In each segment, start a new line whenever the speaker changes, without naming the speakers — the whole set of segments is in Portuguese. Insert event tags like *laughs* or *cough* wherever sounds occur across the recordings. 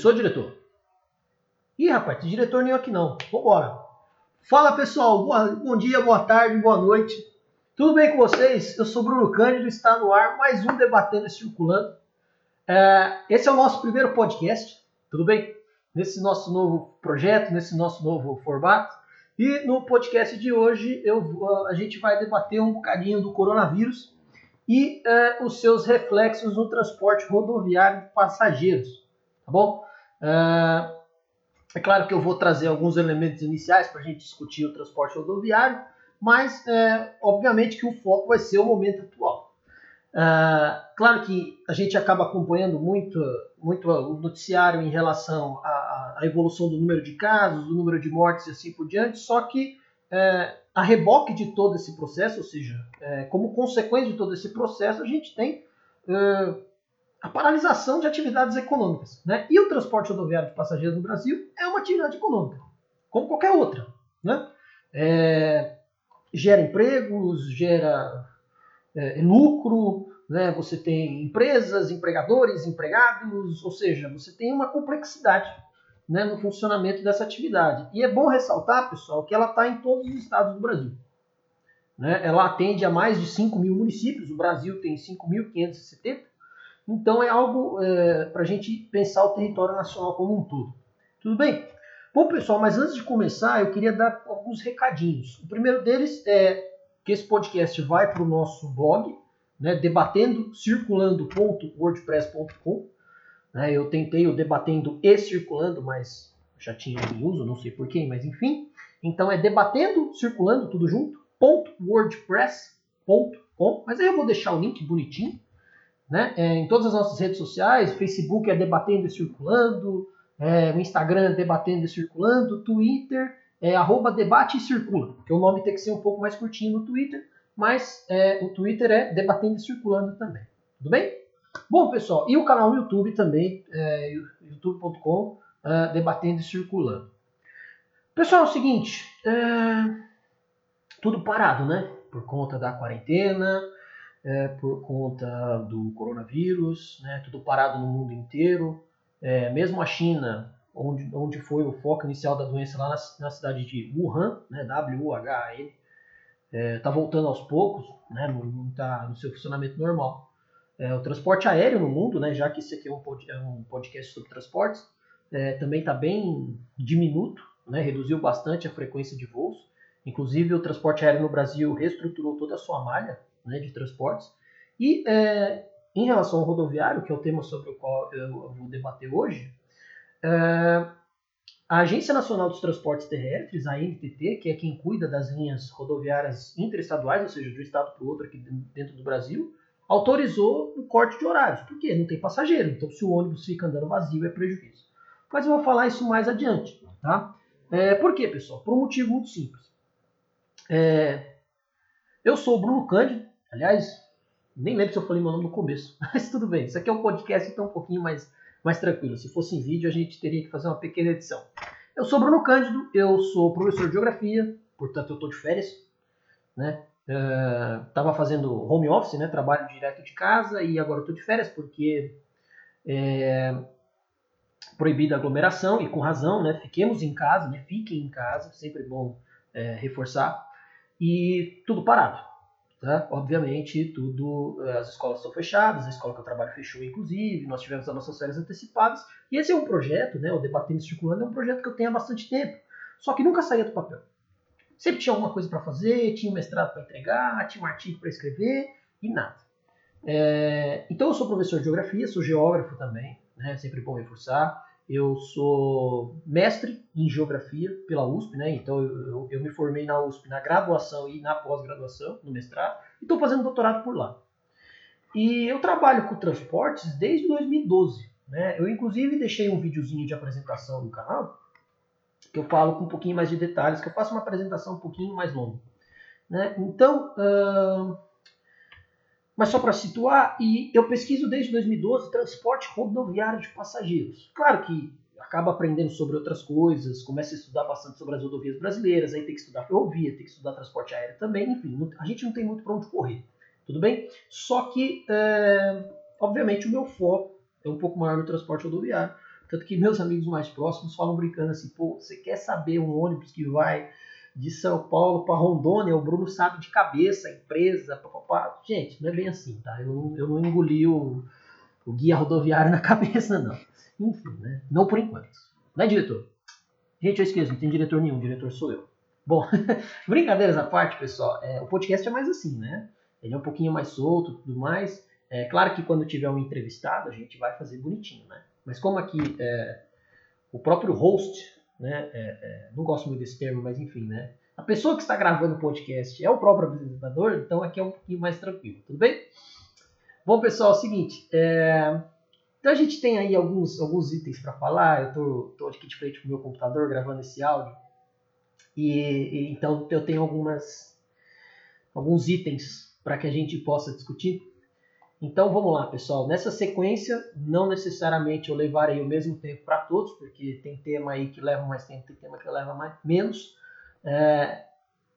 Começou, diretor? Ih, rapaz, diretor nenhum aqui não. Vambora. Fala, pessoal. Boa, bom dia, boa tarde, boa noite. Tudo bem com vocês? Eu sou Bruno Cândido, está no ar mais um Debatendo e Circulando. É, esse é o nosso primeiro podcast, tudo bem? Nesse nosso novo projeto, nesse nosso novo formato. E no podcast de hoje eu, a gente vai debater um bocadinho do coronavírus e é, os seus reflexos no transporte rodoviário de passageiros, tá bom? É, é claro que eu vou trazer alguns elementos iniciais para a gente discutir o transporte rodoviário, mas é, obviamente que o foco vai ser o momento atual. É, claro que a gente acaba acompanhando muito, muito o noticiário em relação à, à, evolução do número de casos, do número de mortes e assim por diante, só que é, a reboque de todo esse processo, ou seja, é, como consequência de todo esse processo, a gente tem é, a paralisação de atividades econômicas. Né? E o transporte rodoviário de passageiros no Brasil é uma atividade econômica, como qualquer outra. Né? É, gera empregos, gera é, lucro, né? você tem empresas, empregadores, empregados, ou seja, você tem uma complexidade né, no funcionamento dessa atividade. E é bom ressaltar, pessoal, que ela está em todos os estados do Brasil. Né? Ela atende a mais de 5 mil municípios, o Brasil tem 5.570, então é algo é, para a gente pensar o território nacional como um todo. Tudo bem? Bom, pessoal, mas antes de começar, eu queria dar alguns recadinhos. O primeiro deles é que esse podcast vai para o nosso blog, né, debatendo circulando.wordpress.com. Né? Eu tentei o debatendo e circulando, mas já tinha em uso, não sei porquê, mas enfim. Então é debatendo, circulando, tudo junto, .wordpress.com. Mas aí eu vou deixar o link bonitinho. Né? É, em todas as nossas redes sociais, Facebook é debatendo e circulando, é, o Instagram é debatendo e circulando, Twitter é arroba debate e circula, porque o nome tem que ser um pouco mais curtinho no Twitter, mas é, o Twitter é debatendo e circulando também. Tudo bem? Bom, pessoal, e o canal no YouTube também, é, youtube.com, é, debatendo e circulando. Pessoal, é o seguinte, é, tudo parado, né? Por conta da quarentena, é, por conta do coronavírus, né? Tudo parado no mundo inteiro. É, mesmo a China, onde, onde foi o foco inicial da doença, lá na, na cidade de Wuhan, né? W-U-H-A-N, está é, tá voltando aos poucos, né? não está no seu funcionamento normal. É, o transporte aéreo no mundo, né, já que esse aqui é um, pod, é um podcast sobre transportes, é, também está bem diminuto, né, reduziu bastante a frequência de voos. Inclusive, o transporte aéreo no Brasil reestruturou toda a sua malha né, de transportes. E é, em relação ao rodoviário, que é o tema sobre o qual eu vou debater hoje, é, a Agência Nacional dos Transportes Terrestres, a NTT, que é quem cuida das linhas rodoviárias interestaduais, ou seja, de um estado para o outro aqui dentro do Brasil, autorizou o corte de horários. Por quê? Não tem passageiro. Então, se o ônibus fica andando vazio, é prejuízo. Mas eu vou falar isso mais adiante. Tá? É, por quê, pessoal? Por um motivo muito simples. É, eu sou o Bruno Cândido. Aliás, nem lembro se eu falei meu nome no começo. *laughs* Mas tudo bem. Isso aqui é um podcast, então um pouquinho mais, mais tranquilo. Se fosse em vídeo, a gente teria que fazer uma pequena edição. Eu sou Bruno Cândido. Eu sou professor de Geografia. Portanto, eu estou de férias. Né? estava uh, fazendo home office, né, trabalho direto de casa, e agora estou de férias porque é, proibida aglomeração, e com razão, né, fiquemos em casa, né, fiquem em casa, sempre bom é, reforçar, e tudo parado. Tá? Obviamente, tudo, as escolas estão fechadas, a escola que eu trabalho fechou, inclusive, nós tivemos as nossas férias antecipadas, e esse é um projeto, né, o Debatendo Circulando, é um projeto que eu tenho há bastante tempo, só que nunca saía do papel. Sempre tinha alguma coisa para fazer, tinha um mestrado para entregar, tinha um artigo para escrever e nada. É, então eu sou professor de geografia, sou geógrafo também, né, sempre bom reforçar. Eu sou mestre em geografia pela USP, né, então eu, eu, me formei na USP na graduação e na pós-graduação, no mestrado, e estou fazendo doutorado por lá. E eu trabalho com transportes desde 2012. Né? Eu inclusive deixei um videozinho de apresentação no canal, que eu falo com um pouquinho mais de detalhes, que eu faço uma apresentação um pouquinho mais longa. Né? Então, uh, mas só para situar, e eu pesquiso desde 2012 transporte rodoviário de passageiros. Claro que acaba aprendendo sobre outras coisas, começa a estudar bastante sobre as rodovias brasileiras, aí tem que estudar ferrovia, tem que estudar transporte aéreo também, enfim, a gente não tem muito para onde correr, tudo bem? Só que, é, obviamente, o meu foco é um pouco maior no transporte rodoviário, Tanto que meus amigos mais próximos falam brincando assim, pô, você quer saber um ônibus que vai de São Paulo para Rondônia? O Bruno sabe de cabeça, empresa, papapá. Gente, não é bem assim, tá? Eu, eu não engoli o, o guia rodoviário *laughs* na cabeça, não. Enfim, né? Não por enquanto. Né, diretor? Gente, eu esqueço, não tem diretor nenhum, diretor sou eu. Bom, *laughs* brincadeiras à parte, pessoal, é, o podcast é mais assim, né? Ele é um pouquinho mais solto tudo mais. É claro que quando tiver um entrevistado, a gente vai fazer bonitinho, né? Mas como aqui é, o próprio host, né? É, é, não gosto muito desse termo, mas enfim, né? A pessoa que está gravando o podcast é o próprio apresentador, então aqui é um pouquinho mais tranquilo, tudo bem? Bom, pessoal, é o seguinte, é, então a gente tem aí alguns, alguns itens para falar. Eu tô, tô aqui de frente com o meu computador gravando esse áudio. E, e então eu tenho algumas alguns itens para que a gente possa discutir. Então vamos lá, pessoal. Nessa sequência, não necessariamente eu levarei o mesmo tempo para todos, porque tem tema aí que leva mais tempo, tem tema que leva mais, menos. É,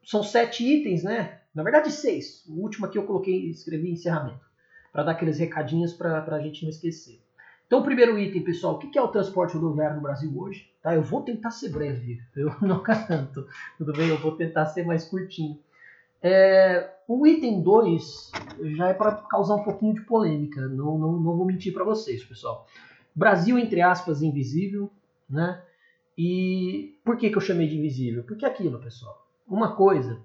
são sete itens, né? Na verdade, seis. O último aqui eu coloquei, escrevi encerramento, para dar aqueles recadinhos para a gente não esquecer. Então, o primeiro item, pessoal, o que é o transporte rodoviário no Brasil hoje? Tá? Eu vou tentar ser breve, eu *laughs* não garanto. Tudo bem? Eu vou tentar ser mais curtinho. É, o item 2 já é para causar um pouquinho de polêmica, não, não, não vou mentir para vocês, pessoal. Brasil, entre aspas, invisível, né? E por que, que eu chamei de invisível? Porque aquilo, pessoal, uma coisa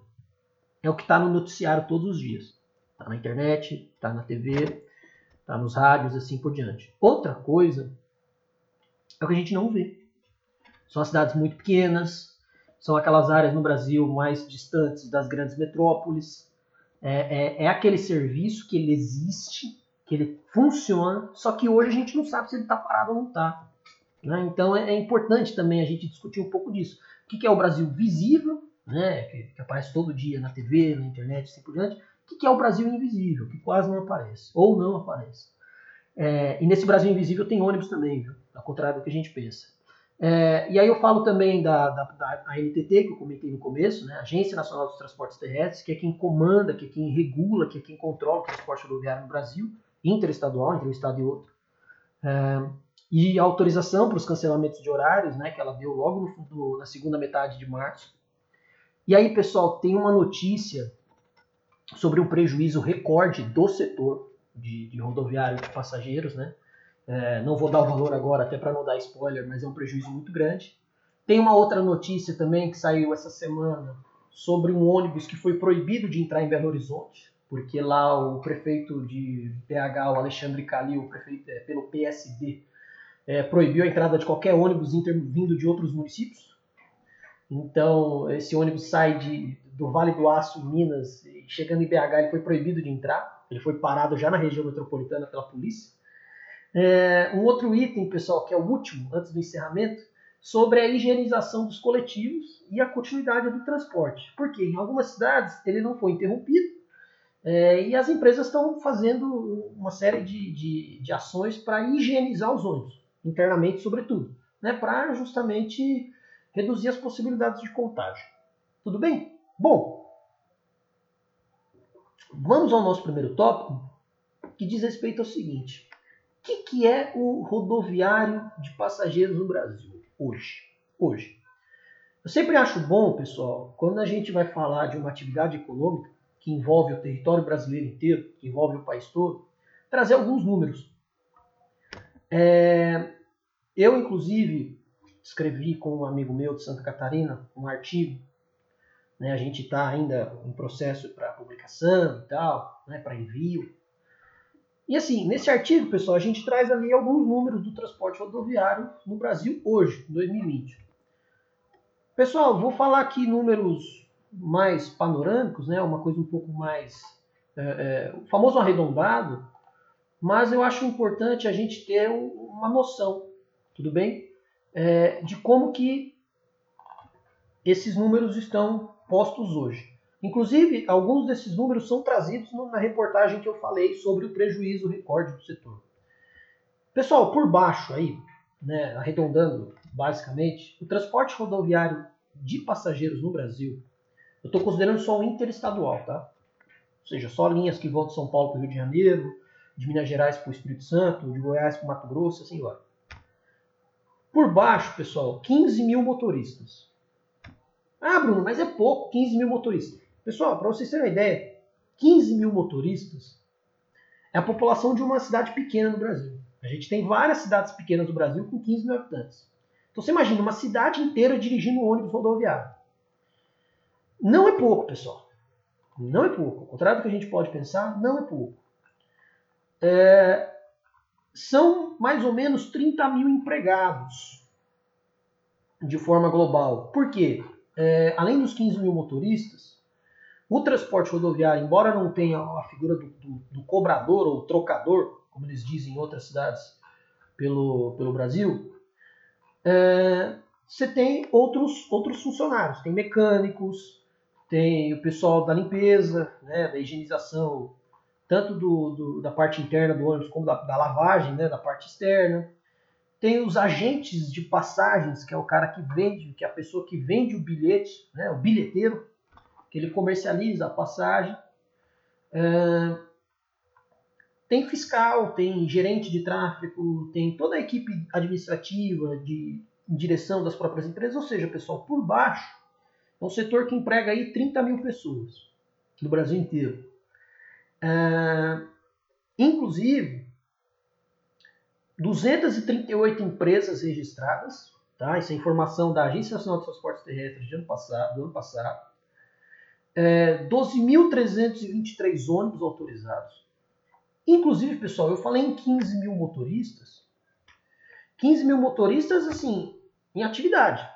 é o que está no noticiário todos os dias. Está na internet, está na TV, tá? nos rádios assim por diante. Outra coisa é o que a gente não vê. São as cidades muito pequenas, são aquelas áreas no Brasil mais distantes das grandes metrópoles. É, é, é aquele serviço que ele existe, que ele funciona, só que hoje a gente não sabe se ele está parado ou não está. Né? Então é, é, importante também a gente discutir um pouco disso. O que, que é o Brasil visível, né? que, que aparece todo dia na TV, na internet, assim por diante, o que é o Brasil invisível, que quase não aparece, ou não aparece. É, e nesse Brasil invisível tem ônibus também, viu? ao contrário do que a gente pensa. É, e aí eu falo também da, da, da ANTT, que eu comentei no começo, né? Agência Nacional dos Transportes Terrestres, que é quem comanda, que é quem regula, que é quem controla o transporte rodoviário no Brasil, interestadual, entre um estado e outro. É, e a autorização para os cancelamentos de horários, né, que ela deu logo no, na segunda metade de março. E aí, pessoal, tem uma notícia sobre um prejuízo recorde do setor de, de rodoviário de passageiros, né? É, não vou dar o valor agora, até para não dar spoiler, mas é um prejuízo muito grande. Tem uma outra notícia também que saiu essa semana sobre um ônibus que foi proibido de entrar em Belo Horizonte, porque lá o prefeito de BH, o Alexandre Calil, prefeito é, pelo PSD, é, proibiu a entrada de qualquer ônibus vindo de outros municípios. Então, esse ônibus sai de, do Vale do Aço, Minas, e chegando em BH, ele foi proibido de entrar. Ele foi parado já na região metropolitana pela polícia. É, um outro item, pessoal, que é o último, antes do encerramento, sobre a higienização dos coletivos e a continuidade do transporte. Porque em algumas cidades ele não foi interrompido é, e as empresas estão fazendo uma série de, de, de ações para higienizar os ônibus, internamente, sobretudo, né, para justamente reduzir as possibilidades de contágio. Tudo bem? Bom, vamos ao nosso primeiro tópico, que diz respeito ao seguinte: o que, que é o rodoviário de passageiros no Brasil hoje? Hoje. Eu sempre acho bom, pessoal, quando a gente vai falar de uma atividade econômica que envolve o território brasileiro inteiro, que envolve o país todo, trazer alguns números. É, eu, inclusive, escrevi com um amigo meu de Santa Catarina um artigo né? A gente está ainda em processo para publicação e tal, né? para envio. E assim, nesse artigo, pessoal, a gente traz ali alguns números do transporte rodoviário no Brasil hoje, 2020. Pessoal, vou falar aqui números mais panorâmicos, né? uma coisa um pouco mais. É, é, o famoso arredondado, mas eu acho importante a gente ter uma noção, tudo bem? É, de como que esses números estão postos hoje. Inclusive, alguns desses números são trazidos na reportagem que eu falei sobre o prejuízo recorde do setor. Pessoal, por baixo aí, né, arredondando basicamente, o transporte rodoviário de passageiros no Brasil, eu estou considerando só o interestadual, tá? Ou seja, só linhas que vão de São Paulo para o Rio de Janeiro, de Minas Gerais para o Espírito Santo, de Goiás para o Mato Grosso, assim vai. Por baixo, pessoal, 15 mil motoristas. Ah, Bruno, mas é pouco, 15 mil motoristas. Pessoal, para vocês terem uma ideia, 15 mil motoristas é a população de uma cidade pequena no Brasil. A gente tem várias cidades pequenas no Brasil com 15 mil habitantes. Então você imagina uma cidade inteira dirigindo um ônibus rodoviário. Não é pouco, pessoal. Não é pouco. Ao contrário do que a gente pode pensar, não é pouco. É, são mais ou menos 30 mil empregados de forma global. Por quê? É, além dos 15 mil motoristas, o transporte rodoviário, embora não tenha a figura do, do, do cobrador ou trocador, como eles dizem em outras cidades pelo, pelo Brasil, é, você tem outros, outros funcionários. Tem mecânicos, tem o pessoal da limpeza, né, da higienização tanto do, do, da parte interna do ônibus como da, da lavagem, né, da parte externa. Tem os agentes de passagens, que é o cara que vende, que é a pessoa que vende o bilhete, né, o bilheteiro, que ele comercializa a passagem. É, tem fiscal, tem gerente de tráfego, tem toda a equipe administrativa de direção das próprias empresas, ou seja, pessoal, por baixo, é um setor que emprega aí 30 mil pessoas no Brasil inteiro. É, inclusive, 238 empresas registradas, tá? Isso é informação da Agência Nacional de Transportes Terrestres ano passado, do ano passado. É, 12.323 ônibus autorizados. Inclusive, pessoal, eu falei em 15 mil motoristas. 15 mil motoristas, assim, em atividade,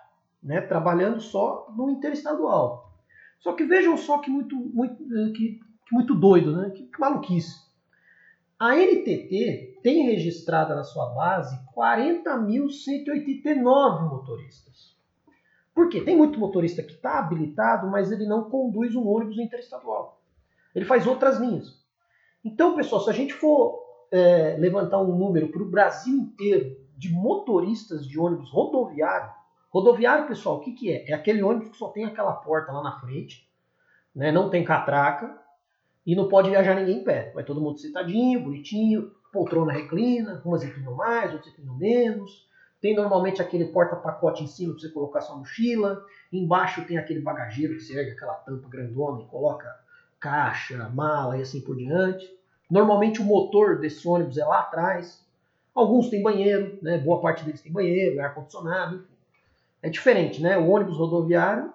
né? Trabalhando só no interestadual. Só que vejam só que muito, muito, que muito doido, né? Que, que maluquice. A NTT tem registrada na sua base 40.189 motoristas. Por quê? Tem muito motorista que está habilitado, mas ele não conduz um ônibus interestadual. Ele faz outras linhas. Então, pessoal, se a gente for é, levantar um número para o Brasil inteiro de motoristas de ônibus rodoviário, rodoviário, pessoal, o que, que é? É aquele ônibus que só tem aquela porta lá na frente, né? não tem catraca, e não pode viajar ninguém em pé. Vai todo mundo sentadinho, bonitinho, poltrona reclina, umas inclinam mais, outras inclinam menos. Tem normalmente aquele porta-pacote em cima para você colocar sua mochila. Embaixo tem aquele bagageiro que você ergue aquela tampa grandona e coloca caixa, mala e assim por diante. Normalmente o motor desse ônibus é lá atrás. Alguns têm banheiro, né? boa parte deles tem banheiro, ar-condicionado. É diferente, né? O ônibus rodoviário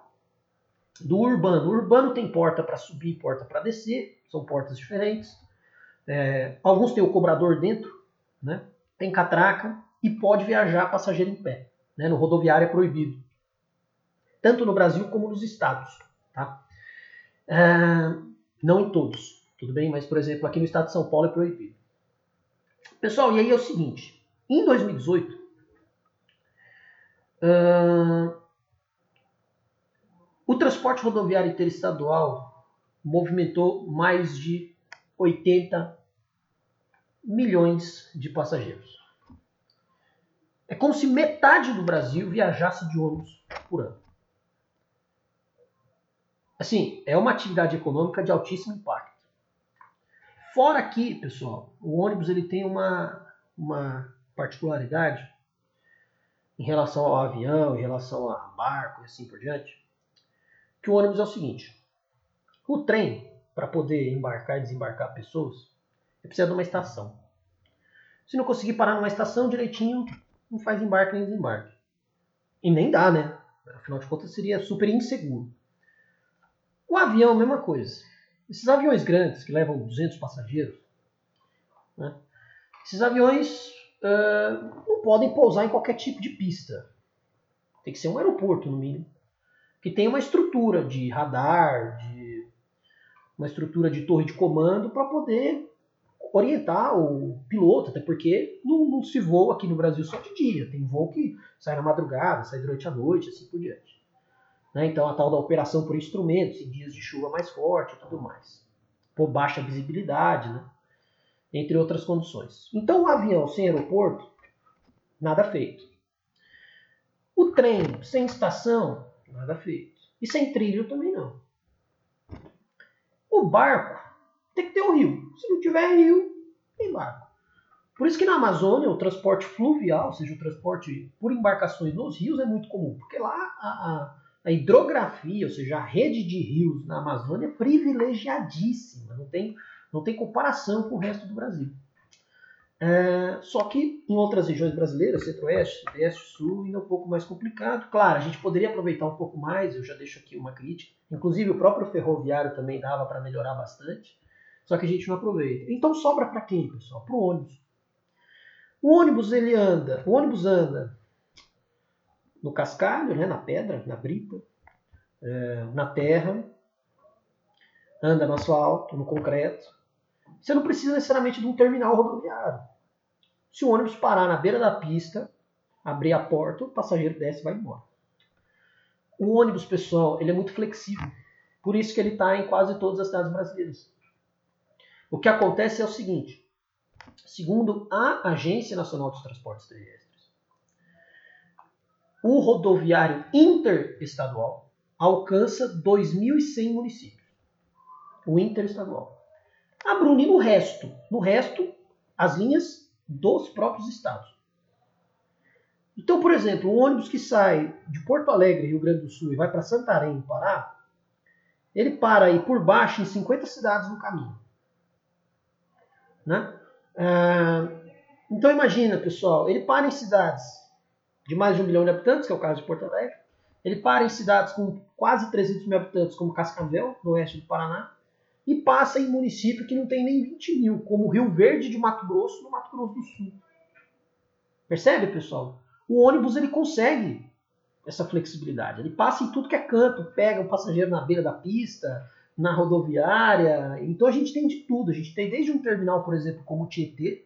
do urbano. O urbano tem porta para subir, porta para descer, são portas diferentes. É, alguns têm o cobrador dentro, né? tem catraca e pode viajar passageiro em pé. Né? No rodoviário é proibido, tanto no Brasil como nos estados. Tá? É, não em todos, tudo bem? Mas, por exemplo, aqui no estado de São Paulo é proibido. Pessoal, e aí é o seguinte: em 2018, uh, o transporte rodoviário interestadual movimentou mais de 80 milhões de passageiros. É como se metade do Brasil viajasse de ônibus por ano. Assim, é uma atividade econômica de altíssimo impacto. Fora aqui, pessoal, o ônibus ele tem uma, uma particularidade em relação ao avião, em relação a barco e assim por diante que o ônibus é o seguinte: o trem, para poder embarcar e desembarcar pessoas, precisa de uma estação. Se não conseguir parar numa estação direitinho, não faz embarque nem desembarque. E nem dá, né? Afinal de contas, seria super inseguro. O avião, mesma coisa. Esses aviões grandes, que levam 200 passageiros, né? esses aviões uh, não podem pousar em qualquer tipo de pista. Tem que ser um aeroporto, no mínimo que tem uma estrutura de radar, de uma estrutura de torre de comando para poder orientar o piloto, até porque não, não, se voa aqui no Brasil só de dia, tem voo que sai na madrugada, sai durante a noite, assim por diante. Né? Então a tal da operação por instrumentos, em dias de chuva mais forte e tudo mais. Por baixa visibilidade, né? entre outras condições. Então o avião sem aeroporto, nada feito. O trem sem estação, Nada feito. E sem trilho também não. O barco tem que ter um rio. Se não tiver rio, tem barco. Por isso que na Amazônia o transporte fluvial, ou seja, o transporte por embarcações nos rios é muito comum, porque lá a, a, a hidrografia, ou seja, a rede de rios na Amazônia é privilegiadíssima, não tem, não tem comparação com o resto do Brasil. É, só que em outras regiões brasileiras, centro-oeste, sudeste, sul, ainda é um pouco mais complicado. Claro, a gente poderia aproveitar um pouco mais, eu já deixo aqui uma crítica. Inclusive o próprio ferroviário também dava para melhorar bastante, só que a gente não aproveita. Então sobra para quem, pessoal? Para o ônibus. O ônibus ele anda, o ônibus anda no cascalho, né, na pedra, na brita, é, na terra, anda no asfalto, no concreto. Você não precisa necessariamente de um terminal rodoviário. Se o ônibus parar na beira da pista, abrir a porta, o passageiro desce e vai embora. O ônibus, pessoal, ele é muito flexível. Por isso que ele está em quase todas as cidades brasileiras. O que acontece é o seguinte: segundo a Agência Nacional dos Transportes Terrestres, o rodoviário interestadual alcança 2.100 municípios. O interestadual. A Bruni no resto. No resto, as linhas dos próprios estados. Então, por exemplo, um ônibus que sai de Porto Alegre, Rio Grande do Sul, e vai para Santarém, Pará, ele para aí por baixo em 50 cidades no caminho. Né? Ah, então imagina, pessoal, ele para em cidades de mais de um milhão de habitantes, que é o caso de Porto Alegre. Ele para em cidades com quase 300 mil habitantes, como Cascavel, no oeste do Paraná. E passa em município que não tem nem 20 mil, como Rio Verde de Mato Grosso, no Mato Grosso do Sul. Percebe, pessoal? O ônibus ele consegue essa flexibilidade. Ele passa em tudo que é canto, pega o passageiro na beira da pista, na rodoviária. Então a gente tem de tudo. A gente tem desde um terminal, por exemplo, como o Tietê,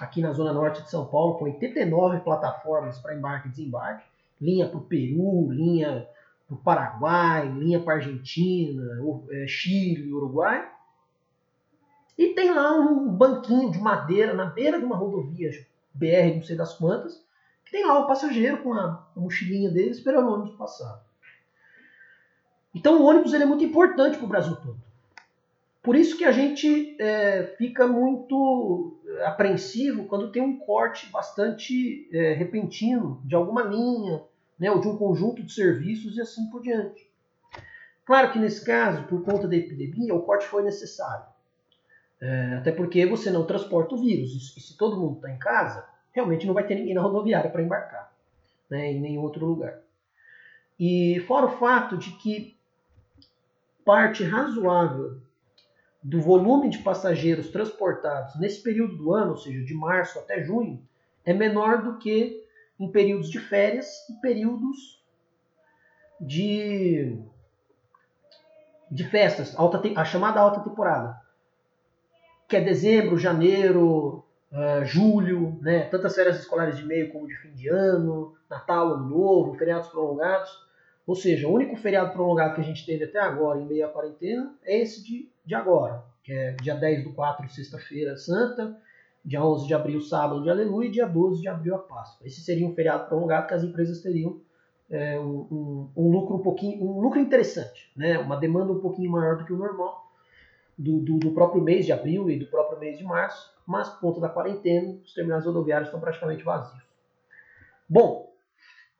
aqui na zona norte de São Paulo, com 89 plataformas para embarque e desembarque, linha para o Peru, linha para o Paraguai, linha para Argentina, é, Chile, Uruguai. E tem lá um banquinho de madeira na beira de uma rodovia BR, não sei das quantas, que tem lá o passageiro com a mochilinha dele esperando o ônibus passar. Então o ônibus ele é muito importante para o Brasil todo. Por isso que a gente é, fica muito apreensivo quando tem um corte bastante é, repentino de alguma linha, né, ou de um conjunto de serviços e assim por diante. Claro que nesse caso, por conta da epidemia, o corte foi necessário. É, até porque você não transporta o vírus. E se todo mundo está em casa, realmente não vai ter ninguém na rodoviária para embarcar, né, em nenhum outro lugar. E fora o fato de que parte razoável do volume de passageiros transportados nesse período do ano, ou seja, de março até junho, é menor do que em períodos de férias e períodos de, de festas, alta, a chamada alta temporada, que é dezembro, janeiro, uh, julho, né, tantas férias escolares de meio como de fim de ano, Natal, Ano Novo, feriados prolongados. Ou seja, o único feriado prolongado que a gente teve até agora, em meio à quarentena, é esse de, de agora, que é dia 10 do 4, sexta-feira santa, dia 11 de abril, sábado de aleluia, e dia 12 de abril, a Páscoa. Esse seria um feriado prolongado que as empresas teriam é, um, um, um, lucro um pouquinho, um lucro interessante, né? uma demanda um pouquinho maior do que o normal do, do, do próprio mês de abril e do próprio mês de março, mas por conta da quarentena, os terminais rodoviários estão praticamente vazios. Bom,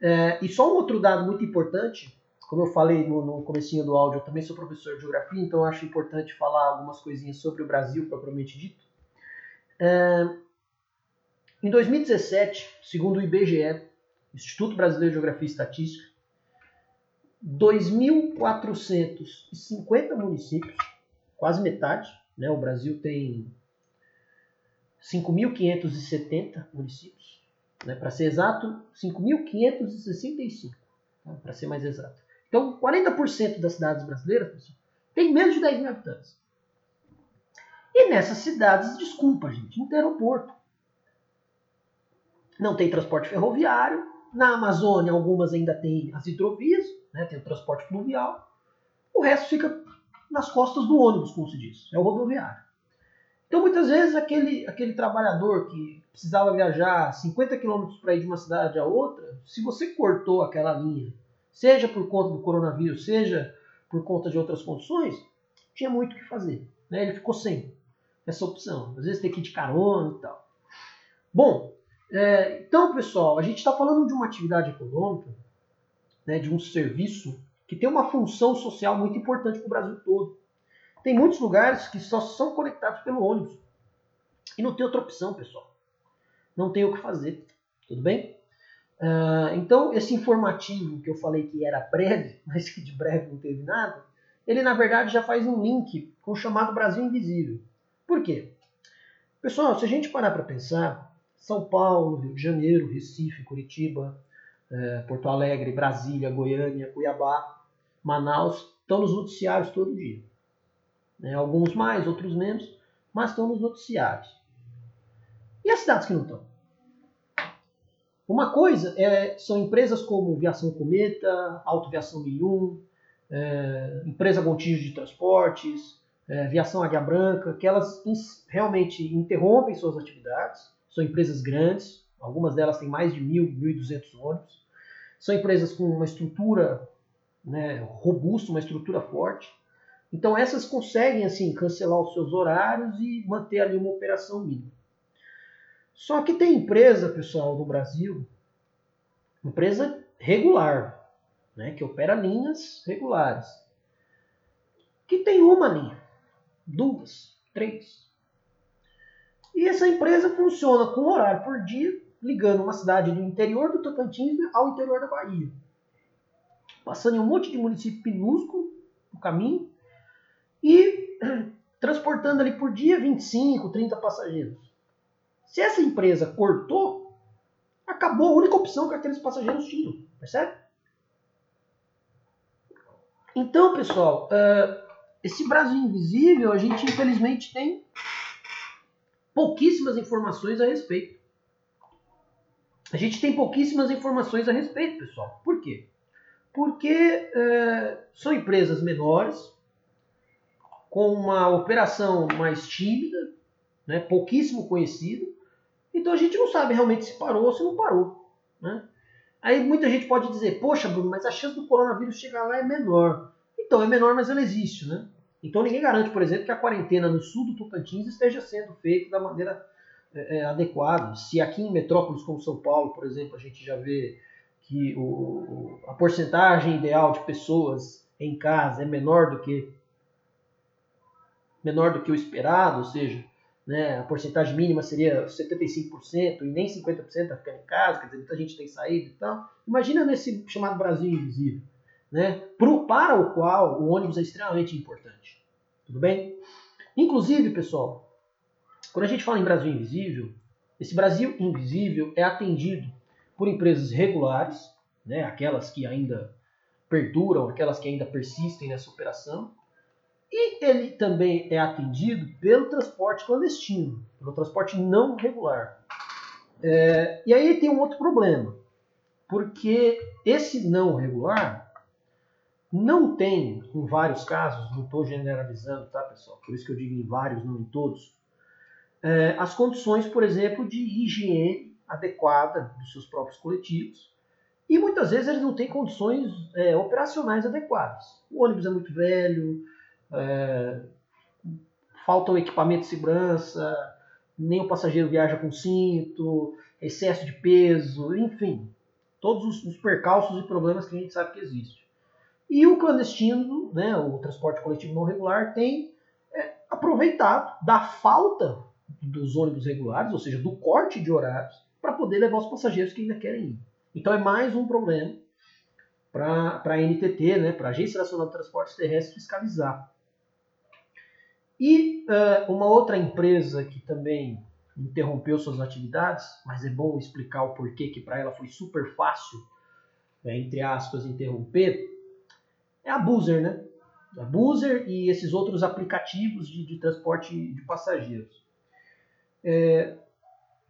é, e só um outro dado muito importante, como eu falei no, no comecinho do áudio, eu também sou professor de geografia, então acho importante falar algumas coisinhas sobre o Brasil propriamente dito. É, em 2017, segundo o IBGE, Instituto Brasileiro de Geografia e Estatística, 2.450 municípios, quase metade, né? o Brasil tem 5.570 municípios, né? Para ser exato, 5.565, tá? para ser mais exato. Então, 40% das cidades brasileiras tem menos de 10 mil habitantes. E nessas cidades, desculpa, gente, não tem aeroporto. Não tem transporte ferroviário. Na Amazônia, algumas ainda têm as hidrovias, né, tem o transporte fluvial. O resto fica nas costas do ônibus, como se diz. É o rodoviário. Então, muitas vezes, aquele, aquele trabalhador que precisava viajar 50 quilômetros para ir de uma cidade a outra, se você cortou aquela linha, seja por conta do coronavírus, seja por conta de outras condições, tinha muito o que fazer. Né? Ele ficou sem essa opção. Às vezes tem que ir de carona e tal. Bom, é, então, pessoal, a gente está falando de uma atividade econômica, né, de um serviço que tem uma função social muito importante para o Brasil todo. Tem muitos lugares que só são conectados pelo ônibus. E não tem outra opção, pessoal. Não tem o que fazer. Tudo bem? Uh, então, esse informativo que eu falei que era breve, *laughs* mas que de breve não teve nada, ele na verdade já faz um link com o chamado Brasil Invisível. Por quê? Pessoal, se a gente parar para pensar, São Paulo, Rio de Janeiro, Recife, Curitiba, eh, Porto Alegre, Brasília, Goiânia, Cuiabá, Manaus, estão nos noticiários todo dia. Né? Alguns mais, outros menos, mas estão nos noticiários. E as cidades que não estão? Uma coisa é, são empresas como Viação Cometa, Autoviação 1001, é, Empresa Gontijo de Transportes, é, Viação Águia Branca, que elas realmente interrompem suas atividades, são empresas grandes, algumas delas têm mais de 1.000, 1.200 ônibus, são empresas com uma estrutura né, robusta, uma estrutura forte, então essas conseguem assim cancelar os seus horários e manter ali uma operação mínima. Só que tem empresa, pessoal, no Brasil, empresa regular, né, que opera linhas regulares, que tem uma linha, duas, três. E essa empresa funciona com horário por dia, ligando uma cidade do interior do Tocantins ao interior da Bahia. Passando em um monte de município minúsculo no caminho e *clears throat* transportando ali por dia 25, 30 passageiros. Se essa empresa cortou, acabou a única opção que aqueles passageiros tinham, percebe? Então, pessoal, uh, esse Brasil invisível, a gente infelizmente tem pouquíssimas informações a respeito. A gente tem pouquíssimas informações a respeito, pessoal. Por quê? Porque uh, são empresas menores, com uma operação mais tímida, né, pouquíssimo conhecida. Então a gente não sabe realmente se parou ou se não parou. Né? Aí muita gente pode dizer, poxa, Bruno, mas a chance do coronavírus chegar lá é menor. Então, é menor, mas ela existe, né? Então ninguém garante, por exemplo, que a quarentena no sul do Tocantins esteja sendo feita da maneira é, é, adequada. Se aqui em metrópoles como São Paulo, por exemplo, a gente já vê que o, a porcentagem ideal de pessoas em casa é menor do que menor do que o esperado, ou seja, né, a porcentagem mínima seria 75% e nem 50% está ficando em casa, quer dizer, muita gente tem saído e tal. Imagina nesse chamado Brasil invisível, né, pro, para o qual o ônibus é extremamente importante. Tudo bem? Inclusive, pessoal, quando a gente fala em Brasil invisível, esse Brasil invisível é atendido por empresas regulares, né, aquelas que ainda perduram, aquelas que ainda persistem nessa operação, e ele também é atendido pelo transporte clandestino, pelo transporte não regular. É, e aí tem um outro problema, porque esse não regular não tem, em vários casos, não estou generalizando, tá pessoal? Por isso que eu digo em vários, não em todos, é, as condições, por exemplo, de higiene adequada dos seus próprios coletivos. E muitas vezes eles não têm condições é, operacionais adequadas. O ônibus é muito velho, é, falta equipamento de segurança, nem o passageiro viaja com cinto, excesso de peso, enfim, todos os, os percalços e problemas que a gente sabe que existe. E o clandestino, né, o transporte coletivo não regular, tem é, aproveitado da falta dos ônibus regulares, ou seja, do corte de horários, para poder levar os passageiros que ainda querem ir. Então é mais um problema para a NTT, né, para a Agência Nacional de Transportes Terrestres, fiscalizar. E uh, uma outra empresa que também interrompeu suas atividades, mas é bom explicar o porquê que para ela foi super fácil, né, entre aspas, interromper, é a Boozer, né? A Boozer e esses outros aplicativos de, de transporte de passageiros. É,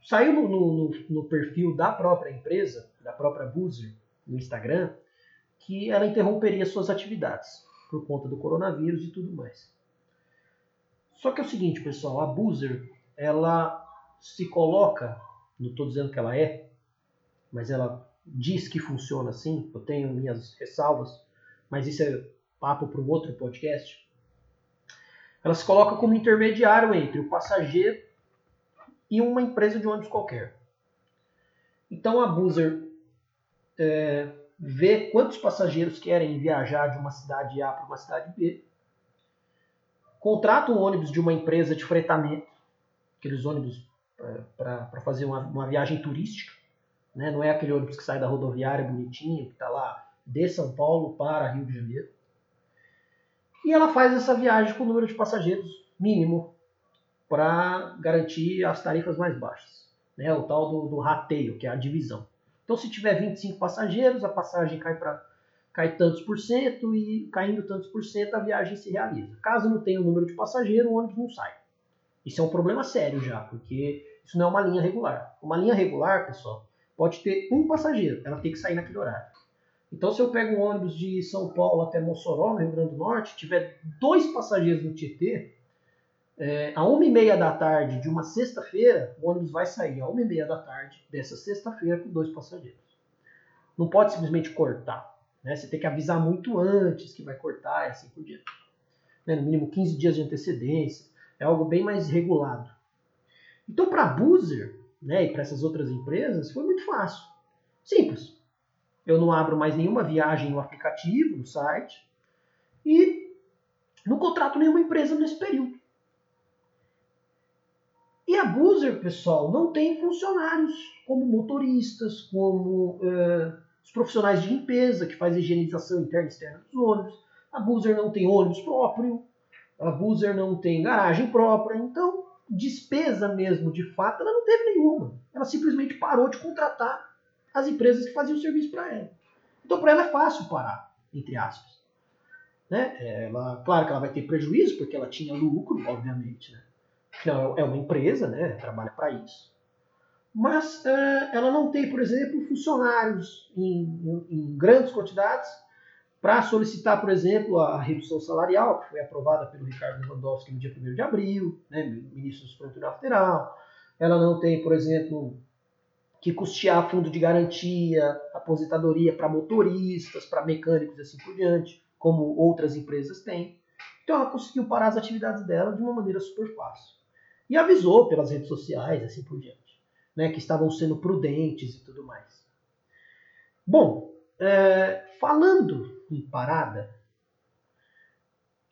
saiu no, no, no, perfil da própria empresa, da própria Boozer, no Instagram, que ela interromperia suas atividades por conta do coronavírus e tudo mais. Só que é o seguinte, pessoal, a Boozer, ela se coloca, não estou dizendo que ela é, mas ela diz que funciona assim, eu tenho minhas ressalvas, mas isso é papo para um outro podcast. Ela se coloca como intermediário entre o passageiro e uma empresa de ônibus qualquer. Então a Buzzer é, vê quantos passageiros querem viajar de uma cidade A para uma cidade B, contrata um ônibus de uma empresa de fretamento, aqueles ônibus é, para fazer uma, uma, viagem turística, né? não é aquele ônibus que sai da rodoviária bonitinho, que está lá de São Paulo para Rio de Janeiro. E ela faz essa viagem com o número de passageiros mínimo para garantir as tarifas mais baixas. Né? O tal do, do rateio, que é a divisão. Então, se tiver 25 passageiros, a passagem cai para cai tantos por cento e caindo tantos por cento a viagem se realiza. Caso não tenha o número de passageiros, o ônibus não sai. Isso é um problema sério já, porque isso não é uma linha regular. Uma linha regular, pessoal, pode ter um passageiro, ela tem que sair naquele horário. Então, se eu pego um ônibus de São Paulo até Mossoró, no Rio Grande do Norte, tiver dois passageiros no Tietê, é, a uma e meia da tarde de uma sexta-feira, o ônibus vai sair a uma e meia da tarde dessa sexta-feira com dois passageiros. Não pode simplesmente cortar. Né? Você tem que avisar muito antes que vai cortar e assim por diante. Né? No mínimo 15 dias de antecedência. É algo bem mais regulado. Então, para a Boozer né, e para essas outras empresas, foi muito fácil. Simples. Eu não abro mais nenhuma viagem no aplicativo, no site, e não contrato nenhuma empresa nesse período. E a Boozer, pessoal, não tem funcionários como motoristas, como uh, os profissionais de limpeza que fazem higienização interna e externa dos ônibus. A Boozer não tem ônibus próprio, a Boozer não tem garagem própria, então despesa mesmo, de fato, ela não teve nenhuma. Ela simplesmente parou de contratar as empresas que faziam o serviço para ela. Então, para ela é fácil parar, entre aspas. Né? Ela, claro que ela vai ter prejuízo, porque ela tinha lucro, obviamente. Né? Afinal, é uma empresa, né? trabalha para isso. Mas é, ela não tem, por exemplo, funcionários em, em, em grandes quantidades para solicitar, por exemplo, a redução salarial, que foi aprovada pelo Ricardo Lewandowski no dia 1 de abril, né, ministro do Tribunal Federal. Ela não tem, por exemplo, que custear fundo de garantia, aposentadoria para motoristas, para mecânicos e assim por diante, como outras empresas têm. Então ela conseguiu parar as atividades dela de uma maneira super fácil. E avisou pelas redes sociais, assim por diante, né, que estavam sendo prudentes e tudo mais. Bom, é, falando em parada,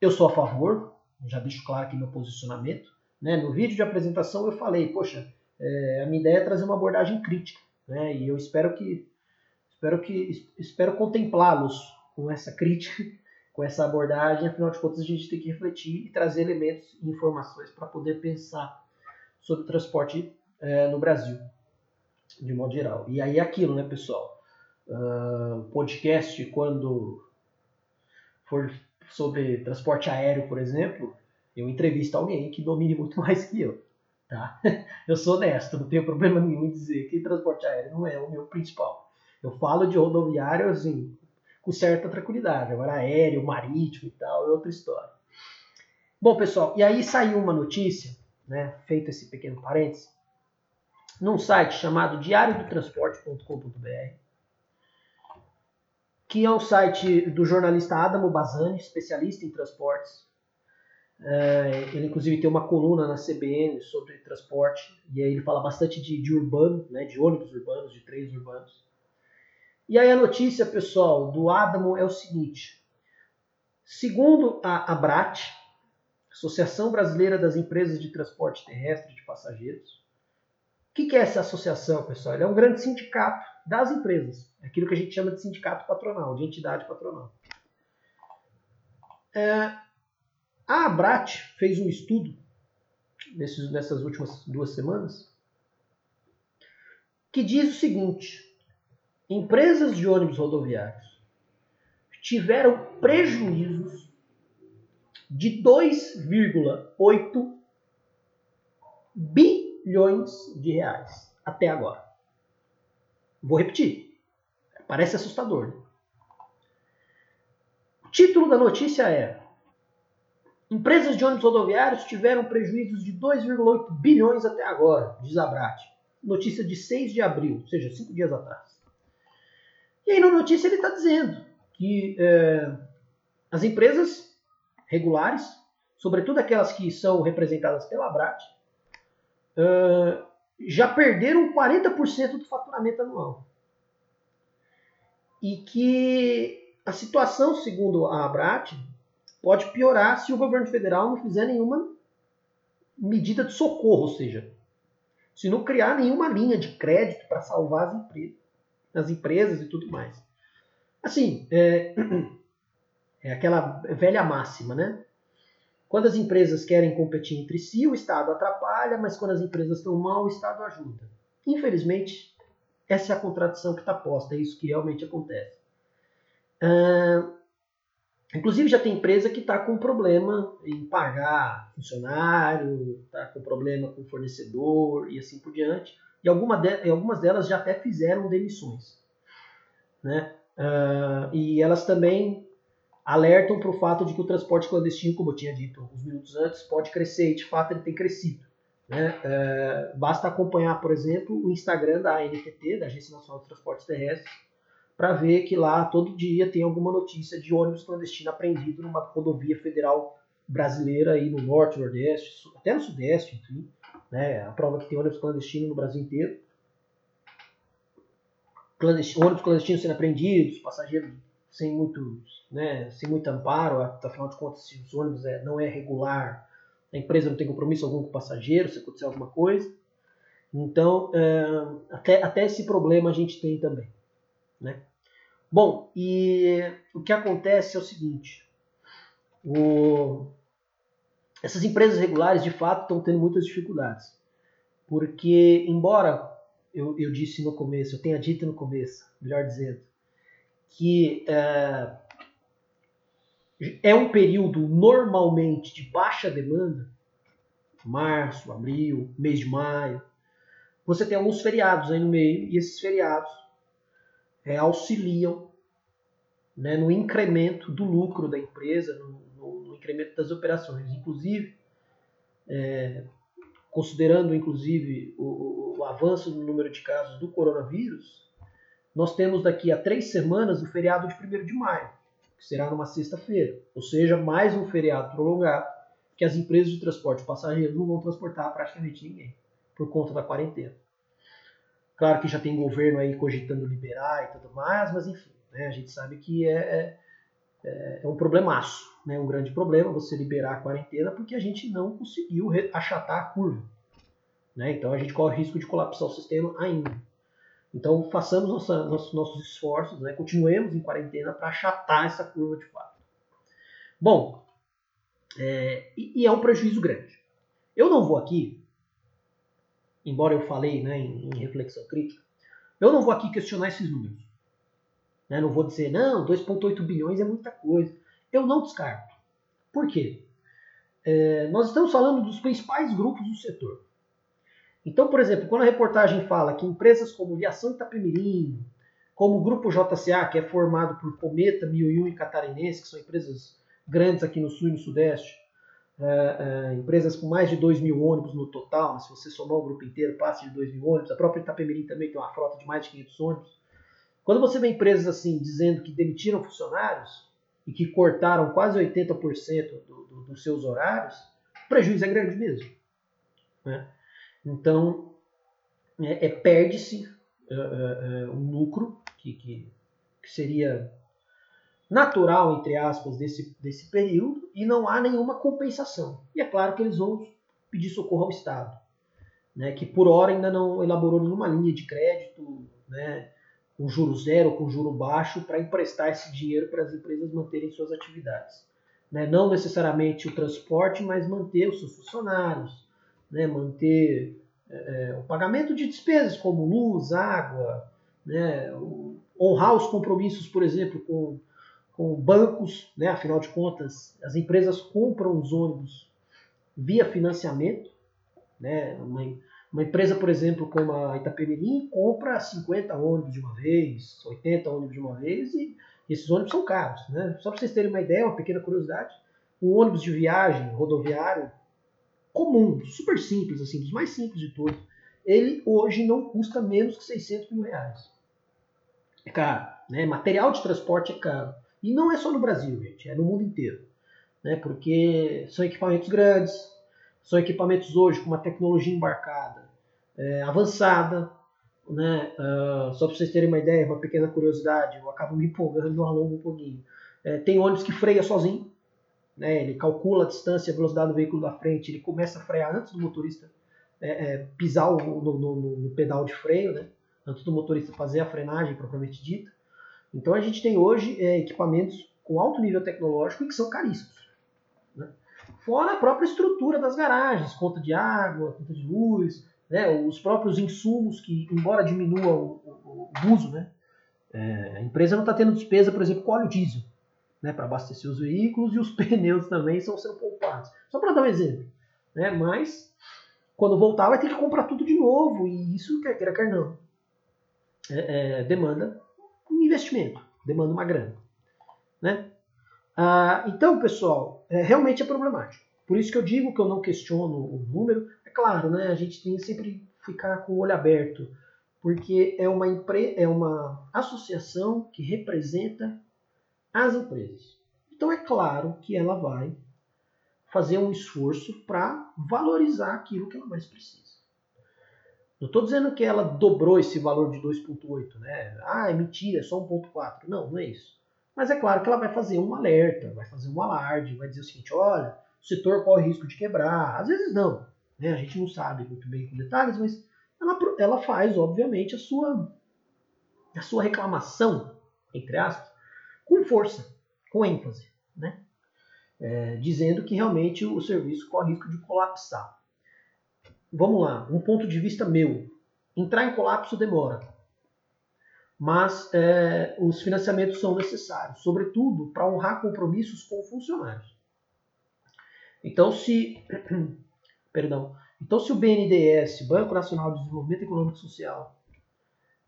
eu sou a favor, já deixo claro aqui meu posicionamento. Né? No vídeo de apresentação eu falei, poxa, é, a minha ideia é trazer uma abordagem crítica, né? E eu espero que espero que espero contemplá-los com essa crítica, *laughs* com essa abordagem. Afinal de contas, a gente tem que refletir e trazer elementos e informações para poder pensar sobre o transporte é, no Brasil, de modo geral. E aí é aquilo, né, pessoal? Uh, podcast quando for sobre transporte aéreo, por exemplo, eu entrevisto alguém que domine muito *laughs* mais que eu. Tá? *laughs* Eu sou honesto, não tenho problema nenhum em dizer que transporte aéreo não é o meu principal. Eu falo de rodoviário assim, com certa tranquilidade. Agora aéreo, marítimo e tal é outra história. Bom, pessoal, e aí saiu uma notícia, né, feito esse pequeno parênteses, num site chamado diariodotransporte.com.br, que é um site do jornalista Adamo Bazani, especialista em transportes, é, ele inclusive tem uma coluna na CBN sobre transporte, e aí ele fala bastante de, de urbano, né, de ônibus urbanos, de trens urbanos. E aí a notícia, pessoal, do Adamo é o seguinte. Segundo a ABRAT, Associação Brasileira das Empresas de Transporte Terrestre de Passageiros, o que, é essa associação, pessoal? Ele é um grande sindicato das empresas, é aquilo que a gente chama de sindicato patronal, de entidade patronal. É, a Abrat fez um estudo nesses, nessas últimas duas semanas que diz o seguinte: empresas de ônibus rodoviários tiveram prejuízos de 2,8 bilhões de reais até agora. Vou repetir. Parece assustador. Né? O título da notícia é Empresas de ônibus rodoviários tiveram prejuízos de 2,8 bilhões até agora, diz a Brat. Notícia de 6 de abril, ou seja, cinco dias atrás. E aí na notícia ele está dizendo que é, as empresas regulares, sobretudo aquelas que são representadas pela Brat, é, já perderam 40% do faturamento anual. E que a situação, segundo a Abrat, pode piorar se o governo federal não fizer nenhuma medida de socorro, ou seja, se não criar nenhuma linha de crédito para salvar as, as, empresas e tudo mais. Assim, é, *clears throat* é aquela velha máxima, né? Quando as empresas querem competir entre si, o Estado atrapalha, mas quando as empresas estão mal, o Estado ajuda. Infelizmente, essa é a contradição que está posta, é isso que realmente acontece. Uh, inclusive, já tem empresa que está com problema em pagar funcionário, está com problema com fornecedor e assim por diante. E alguma de, algumas delas já até fizeram demissões. Né? Uh, e elas também alertam para o fato de que o transporte clandestino, como eu tinha dito alguns minutos antes, pode crescer e de fato ele tem crescido. Né? É, basta acompanhar, por exemplo, o Instagram da ANTT, da Agência Nacional de Transportes Terrestres, para ver que lá todo dia tem alguma notícia de ônibus clandestino apreendido numa rodovia federal brasileira aí no norte, nordeste, até no sudeste, enfim. Né? A prova que tem ônibus clandestino no Brasil inteiro. Clandestino, ônibus clandestinos sendo apreendidos, passageiros sem muito, né, sem muito amparo, afinal de contas, se os ônibus é, não é regular, a empresa não tem compromisso algum com o passageiro, se acontecer alguma coisa. Então, é, até, até esse problema a gente tem também. Né? Bom, e o que acontece é o seguinte: o, essas empresas regulares de fato estão tendo muitas dificuldades. Porque, embora eu, eu disse no começo, eu tenha dito no começo, melhor dizendo, que é, é um período normalmente de baixa demanda, março, abril, mês de maio, você tem alguns feriados aí no meio, e esses feriados é, auxiliam né, no incremento do lucro da empresa, no, no, no incremento das operações. Inclusive, é, considerando inclusive o, o, avanço no número de casos do coronavírus, nós temos daqui a três semanas o feriado de 1 de maio, que será numa sexta-feira. Ou seja, mais um feriado prolongado que as empresas de transporte passageiros não vão transportar praticamente ninguém, por conta da quarentena. Claro que já tem governo aí cogitando liberar e tudo mais, mas enfim, né, a gente sabe que é, é, é um problemaço, né, um grande problema você liberar a quarentena porque a gente não conseguiu achatar a curva. Né, então a gente corre o risco de colapsar o sistema ainda. Então, façamos nossa, nossos, nossos esforços, né? continuemos em quarentena para achatar essa curva de fato. Bom, é, e, e, é um prejuízo grande. Eu não vou aqui, embora eu falei né, em, em reflexão crítica, eu não vou aqui questionar esses números. Né? Não vou dizer, não, 2,8 bilhões é muita coisa. Eu não descarto. Por quê? É, nós estamos falando dos principais grupos do setor. Então, por exemplo, quando a reportagem fala que empresas como Viação Itapemirim, como o Grupo JCA, que é formado por Cometa, Miuiu e Catarinense, que são empresas grandes aqui no Sul e no Sudeste, é, é, empresas com mais de 2 mil ônibus no total, se você somar o grupo inteiro, passa de 2 mil ônibus, a própria Itapemirim também tem uma frota de mais de 500 ônibus. Quando você vê empresas assim dizendo que demitiram funcionários e que cortaram quase 80% do, do, dos seus horários, o prejuízo é grande mesmo. Né? Então, é, é perde-se é, é, é, um lucro que, que, que, seria natural, entre aspas, desse, desse período e não há nenhuma compensação. E é claro que eles vão pedir socorro ao Estado, né, que por hora ainda não elaborou nenhuma linha de crédito né, com juro zero, com juro baixo, para emprestar esse dinheiro para as empresas manterem suas atividades. Né, não necessariamente o transporte, mas manter os seus funcionários, né, manter é, é, o pagamento de despesas como luz, água, né, honrar os compromissos, por exemplo, com, com bancos, né, afinal de contas, as empresas compram os ônibus via financiamento. Né, uma, uma empresa, por exemplo, como a Itapemirim, compra 50 ônibus de uma vez, 80 ônibus de uma vez, e esses ônibus são caros. Né? Só para vocês terem uma ideia, uma pequena curiosidade, um ônibus de viagem rodoviário comum, super simples, assim, dos mais simples de todos, ele hoje não custa menos que 600 mil reais. É caro. Né? Material de transporte é caro. E não é só no Brasil, gente, é no mundo inteiro. Né? Porque são equipamentos grandes, são equipamentos hoje com uma tecnologia embarcada é, avançada. Né? Uh, só para vocês terem uma ideia, uma pequena curiosidade, eu acabo me empolgando, alongo um pouquinho. É, tem ônibus que freia sozinho, né? ele calcula a distância, a velocidade do veículo da frente, ele começa a frear antes do motorista é, é, pisar no, no, no, no, pedal de freio, né? antes do motorista fazer a frenagem propriamente dita. Então a gente tem hoje é, equipamentos com alto nível tecnológico e que são caríssimos. Né? Fora a própria estrutura das garagens, conta de água, conta de luz, né? os próprios insumos que, embora diminua o, o, o uso, né? É, a empresa não está tendo despesa, por exemplo, com óleo diesel né, para abastecer os veículos e os *laughs* pneus também estão sendo poupados. Só para dar um exemplo. Né? Mas quando voltar vai ter que comprar tudo de novo e isso quer queira quer não é, é, demanda um investimento, demanda uma grana, né? Ah, então, pessoal, é, realmente é problemático. Por isso que eu digo que eu não questiono o número. É claro, né? A gente tem que sempre ficar com o olho aberto, porque é uma, empre... é uma associação que representa as empresas. Então é claro que ela vai fazer um esforço para valorizar aquilo que ela mais precisa. Não estou dizendo que ela dobrou esse valor de 2,8, né? Ah, é mentira, é só 1,4. Não, não é isso. Mas é claro que ela vai fazer um alerta, vai fazer um alarde, vai dizer o seguinte: olha, o setor corre risco de quebrar. Às vezes não, né? a gente não sabe muito bem com detalhes, mas ela, ela faz, obviamente, a sua, a sua reclamação, entre aspas, com força, com ênfase, né? É, dizendo que realmente o serviço corre risco de colapsar. Vamos lá, um ponto de vista meu. Entrar em colapso demora, mas é, os financiamentos são necessários, sobretudo para honrar compromissos com funcionários. Então, se, *clears throat* perdão, então se o BNDES, Banco Nacional de Desenvolvimento Econômico e Social,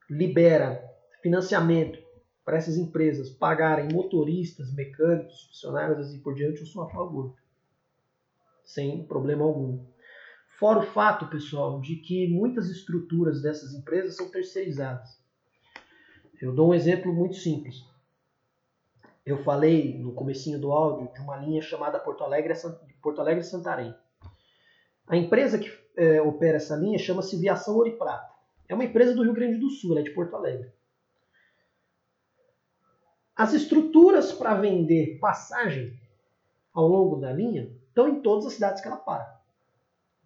libera financiamento para essas empresas pagarem motoristas, mecânicos, funcionários assim por diante, eu sou a favor. Sem problema algum. Fora o fato, pessoal, de que muitas estruturas dessas empresas são terceirizadas. Eu dou um exemplo muito simples. Eu falei no comecinho do áudio de uma linha chamada Porto Alegre, Porto Alegre Santarém. A empresa que é, opera essa linha chama-se Viação Ouro e Prata. É uma empresa do Rio Grande do Sul, ela é de Porto Alegre. As estruturas para vender passagem ao longo da linha estão em todas as cidades que ela para.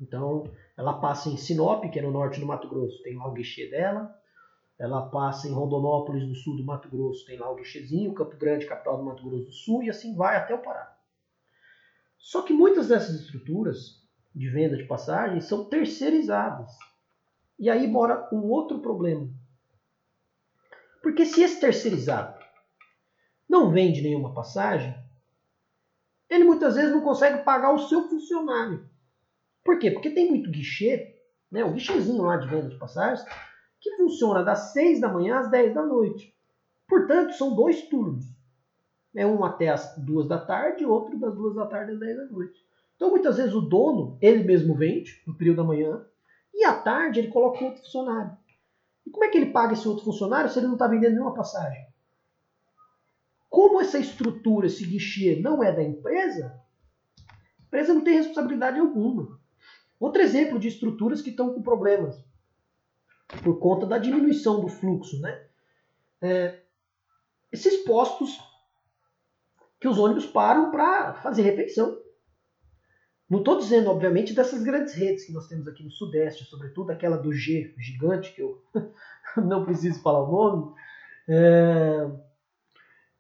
Então, ela passa em Sinop, que é no norte do Mato Grosso, tem lá o guichê dela. Ela passa em Rondonópolis, no sul do Mato Grosso, tem lá o guichezinho, Campo Grande, capital do Mato Grosso do Sul, e assim vai até o Pará. Só que muitas dessas estruturas de venda de passagens são terceirizadas. E aí mora um outro problema. Porque se esse terceirizado não vende nenhuma passagem, ele muitas vezes não consegue pagar o seu funcionário. Por quê? Porque tem muito guichê, né, o guichêzinho lá de venda de passagens, que funciona das 6 da manhã às 10 da noite. Portanto, são dois turnos. É um até as 2 da tarde e outro das 2 da tarde às 10 da noite. Então, muitas vezes, o dono, ele mesmo vende no período da manhã, e à tarde ele coloca outro funcionário. E como é que ele paga esse outro funcionário se ele não está vendendo nenhuma passagem? Como essa estrutura, esse guichê não é da empresa, a empresa não tem responsabilidade alguma. Outro exemplo de estruturas que estão com problemas por conta da diminuição do fluxo, né? É, esses postos que os ônibus param para fazer refeição. Não estou dizendo, obviamente, dessas grandes redes que nós temos aqui no Sudeste, sobretudo aquela do G gigante, que eu *laughs* não preciso falar o nome. É,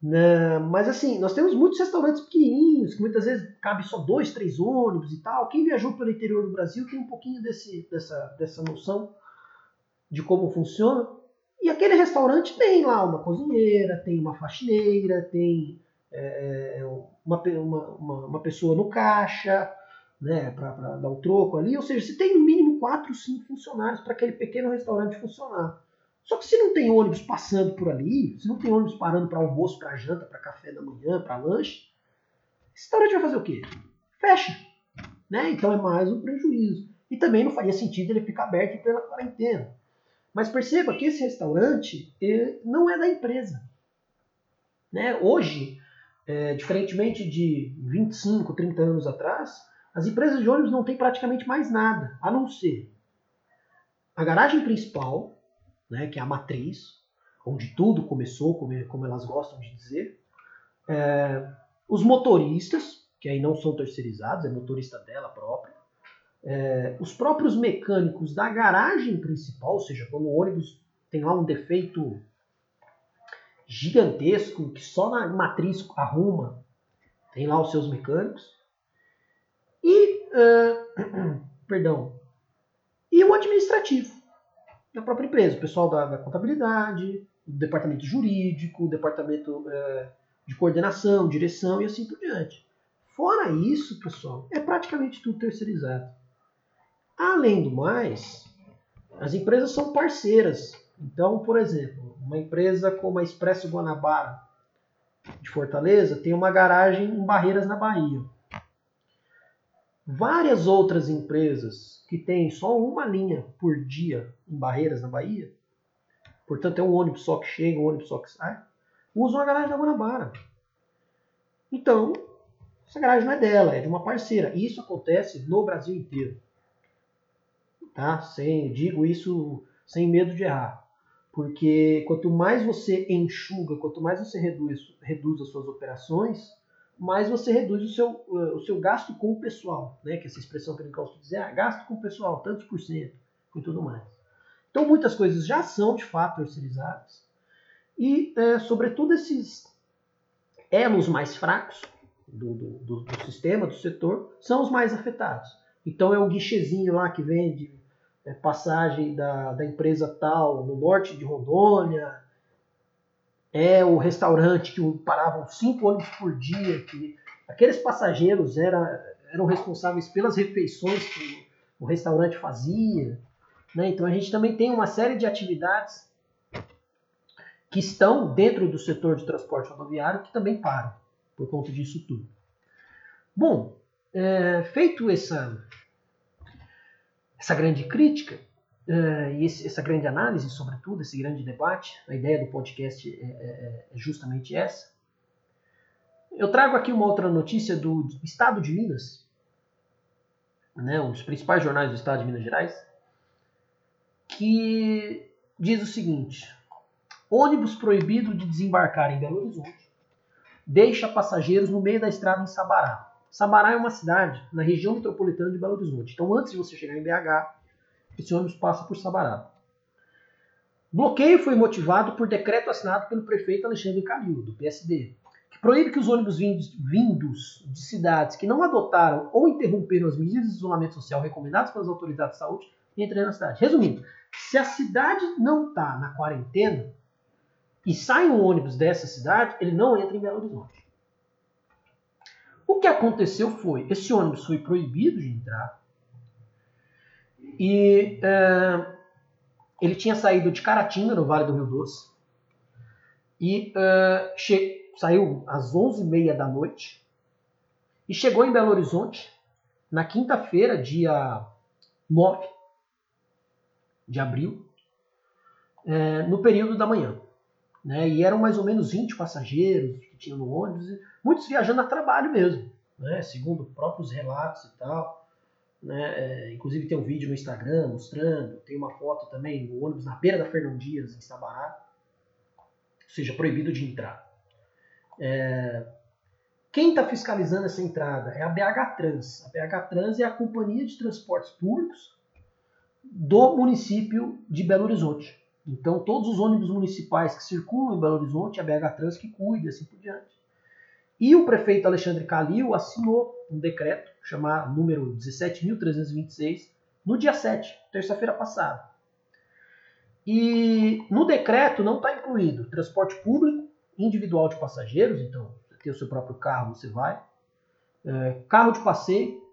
né? Mas assim, nós temos muitos restaurantes pequenininhos, que muitas vezes cabe só dois, três ônibus e tal. Quem viajou pelo interior do Brasil tem um pouquinho desse, dessa, dessa noção de como funciona. E aquele restaurante tem lá uma cozinheira, tem uma faxineira, tem é, uma, uma, uma, pessoa no caixa, né, para dar o troco ali. Ou seja, você tem no mínimo quatro, cinco funcionários para aquele pequeno restaurante funcionar. Só que se não tem ônibus passando por ali, se não tem ônibus parando para almoço, para janta, para café da manhã, para lanche, esse restaurante vai fazer o quê? Fecha. Né? Então é mais um prejuízo. E também não faria sentido ele ficar aberto pela quarentena. Mas perceba que esse restaurante não é da empresa. Né? Hoje, é, diferentemente de 25, 30 anos atrás, as empresas de ônibus não têm praticamente mais nada, a não ser a garagem principal, né, que é a matriz, onde tudo começou, como, como elas gostam de dizer, é, os motoristas, que aí não são terceirizados, é motorista dela própria, é, os próprios mecânicos da garagem principal, ou seja, quando o ônibus tem lá um defeito gigantesco que só na matriz arruma, tem lá os seus mecânicos. E, uh, *clears throat* perdão, e o administrativo da própria empresa, o pessoal da, da contabilidade, o departamento jurídico, departamento uh, de coordenação, direção e assim por diante. Fora isso, pessoal, é praticamente tudo terceirizado. Além do mais, as empresas são parceiras. Então, por exemplo, uma empresa como a Expresso Guanabara de Fortaleza tem uma garagem em Barreiras na Bahia. Várias outras empresas que têm só uma linha por dia em Barreiras na Bahia, portanto é um ônibus só que chega, um ônibus só que sai, usam a garagem da Guanabara. Então, essa garagem não é dela, é de uma parceira. E isso acontece no Brasil inteiro. Tá? Sem, digo isso sem medo de errar. Porque quanto mais você enxuga, quanto mais você reduz, reduz as suas operações, mais você reduz o seu, o seu gasto com o pessoal. Né? Que essa expressão que eu gosto de dizer, ah, gasto com o pessoal, tantos por cento e tudo mais. Então muitas coisas já são de fato terceirizadas. E, é, sobretudo, esses elos mais fracos do, do, do, sistema, do setor, são os mais afetados. Então é o guichezinho lá que vende é, passagem da, da empresa tal no norte de Rondônia, é o restaurante que paravam cinco ônibus por dia, que aqueles passageiros era, eram responsáveis pelas refeições que o restaurante fazia. Né? Então a gente também tem uma série de atividades que estão dentro do setor de transporte rodoviário que também param por conta disso tudo. Bom, é, feito essa, essa grande crítica e esse, essa grande análise, sobretudo, esse grande debate, a ideia do podcast é, é, é justamente essa. Eu trago aqui uma outra notícia do Estado de Minas, né, um dos principais jornais do Estado de Minas Gerais, que diz o seguinte: ônibus proibido de desembarcar em Belo Horizonte deixa passageiros no meio da estrada em Sabará. Sabará é uma cidade na região metropolitana de Belo Horizonte. Então, antes de você chegar em BH, esse ônibus passa por Sabará. Bloqueio foi motivado por decreto assinado pelo prefeito Alexandre Calil, do PSD, que proíbe que os ônibus vindos de cidades que não adotaram ou interromperam as medidas de isolamento social recomendadas pelas autoridades de saúde entrem na cidade. Resumindo, se a cidade não está na quarentena e sai um ônibus dessa cidade, ele não entra em Belo Horizonte. O que aconteceu foi, esse ônibus foi proibido de entrar e é, ele tinha saído de Caratinga, no Vale do Rio Doce, e é, saiu às 11h30 da noite e chegou em Belo Horizonte na quinta-feira, dia 9 de abril, é, no período da manhã. Né? E eram mais ou menos 20 passageiros que tinham no ônibus, muitos viajando a trabalho mesmo, né? segundo próprios relatos e tal. Né? É, inclusive tem um vídeo no Instagram mostrando, tem uma foto também no ônibus na beira da Fernão Dias, em Sabará, ou seja, proibido de entrar. É, quem está fiscalizando essa entrada é a BH Trans. A BH Trans é a companhia de transportes públicos do município de Belo Horizonte. Então, todos os ônibus municipais que circulam em Belo Horizonte, a BH Trans que cuida, assim por diante. E o prefeito Alexandre Calil assinou um decreto, chamado número 17.326, no dia 7, terça-feira passada. E no decreto não está incluído transporte público, individual de passageiros, então você tem o seu próprio carro, você vai, é, carro de passeio,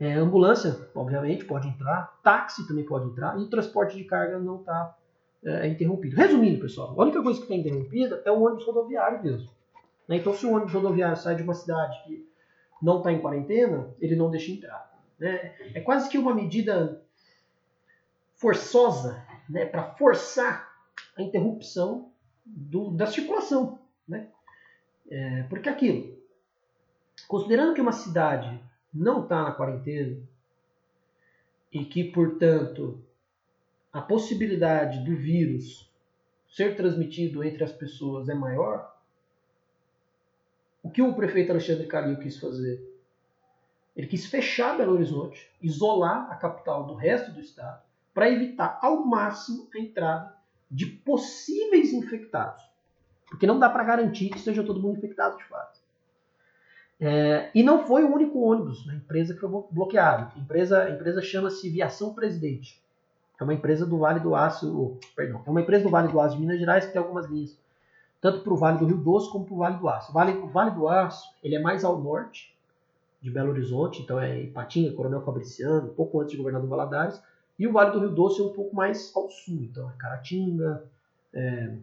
é, ambulância, obviamente, pode entrar. Táxi também pode entrar. E transporte de carga não está é, interrompido. Resumindo, pessoal, a única coisa que está interrompida é o ônibus rodoviário mesmo. Né? Então, se o ônibus rodoviário sai de uma cidade que não está em quarentena, ele não deixa entrar. Né? É quase que uma medida forçosa né? para forçar a interrupção do, da circulação. Né? É, porque aquilo, considerando que uma cidade não está na quarentena e que, portanto, a possibilidade do vírus ser transmitido entre as pessoas é maior, o que o prefeito Alexandre Calil quis fazer? Ele quis fechar Belo Horizonte, isolar a capital do resto do estado, para evitar ao máximo a entrada de possíveis infectados. Porque não dá para garantir que esteja todo mundo infectado de fato. É, e não foi o único ônibus na empresa que foi bloqueado. A empresa, a empresa chama-se Viação Presidente. É uma empresa do Vale do Aço, perdão, é uma empresa do Vale do Aço de Minas Gerais que tem algumas linhas, tanto para o Vale do Rio Doce como para o Vale do Aço. O vale, o vale do Aço ele é mais ao norte de Belo Horizonte, então é Ipatinga, Coronel Fabriciano, um pouco antes de Governador Valadares, e o Vale do Rio Doce é um pouco mais ao sul, então é Caratinga, é,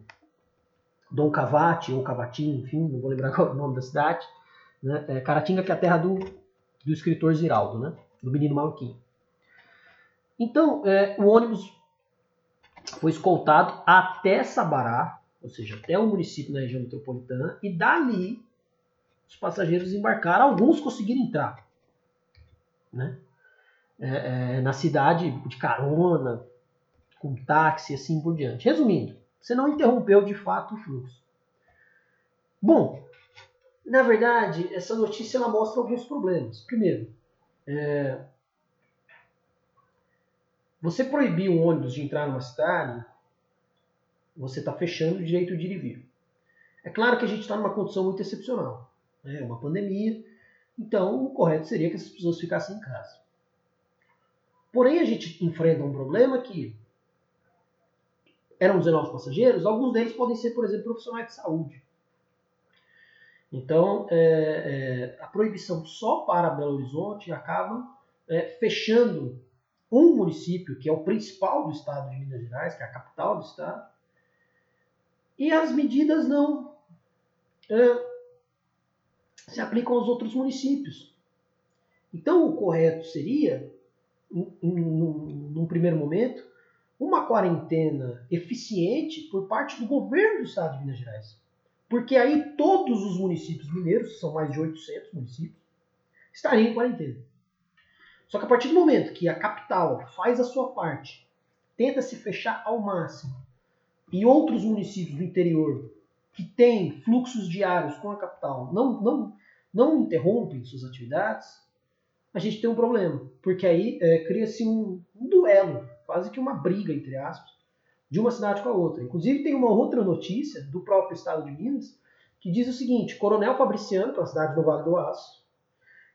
Dom Cavate ou Cavatim, enfim, não vou lembrar *laughs* é o nome da cidade. Né? É, Caratinga que é a terra do, do escritor Ziraldo, né? do menino maluquinho. Então, é, o ônibus foi escoltado até Sabará, ou seja, até o município na região metropolitana, e dali os passageiros embarcaram, alguns conseguiram entrar. Né? É, é, na cidade de carona, com táxi assim por diante. Resumindo, você não interrompeu de fato o fluxo. Bom, na verdade, essa notícia ela mostra alguns problemas. Primeiro, é, você proibir um ônibus de entrar numa cidade, você está fechando o direito de ir e vir. É claro que a gente está numa condição muito excepcional né, uma pandemia. Então, o correto seria que essas pessoas ficassem em casa. Porém, a gente enfrenta um problema que eram 19 passageiros, alguns deles podem ser, por exemplo, profissionais de saúde. Então, é, é, a proibição só para Belo Horizonte acaba é, fechando um município, que é o principal do estado de Minas Gerais, que é a capital do estado, e as medidas não é, se aplicam aos outros municípios. Então, o correto seria, num, primeiro momento, uma quarentena eficiente por parte do governo do estado de Minas Gerais. Porque aí todos os municípios mineiros, são mais de 800 municípios, estariam em quarentena. Só que a partir do momento que a capital faz a sua parte, tenta se fechar ao máximo, e outros municípios do interior que têm fluxos diários com a capital não, não, não interrompem suas atividades, a gente tem um problema. Porque aí é, cria-se um, um duelo, quase que uma briga, entre aspas, de uma cidade com a outra. Inclusive tem uma outra notícia do próprio estado de Minas que diz o seguinte: Coronel Fabriciano, para a cidade do Vale do Aço,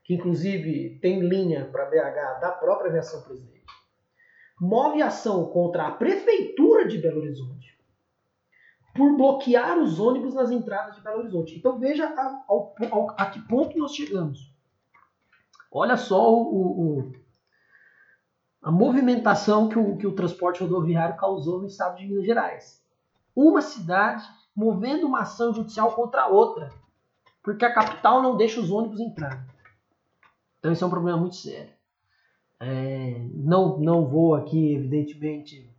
que inclusive tem linha para BH da própria aviação presidente, move ação contra a prefeitura de Belo Horizonte por bloquear os ônibus nas entradas de Belo Horizonte. Então veja a, a que ponto nós chegamos. Olha só o, o, a movimentação que o, que o transporte rodoviário causou no estado de Minas Gerais. Uma cidade movendo uma ação judicial contra a outra, porque a capital não deixa os ônibus entrar. Então isso é um problema muito sério. É, não, não vou aqui, evidentemente,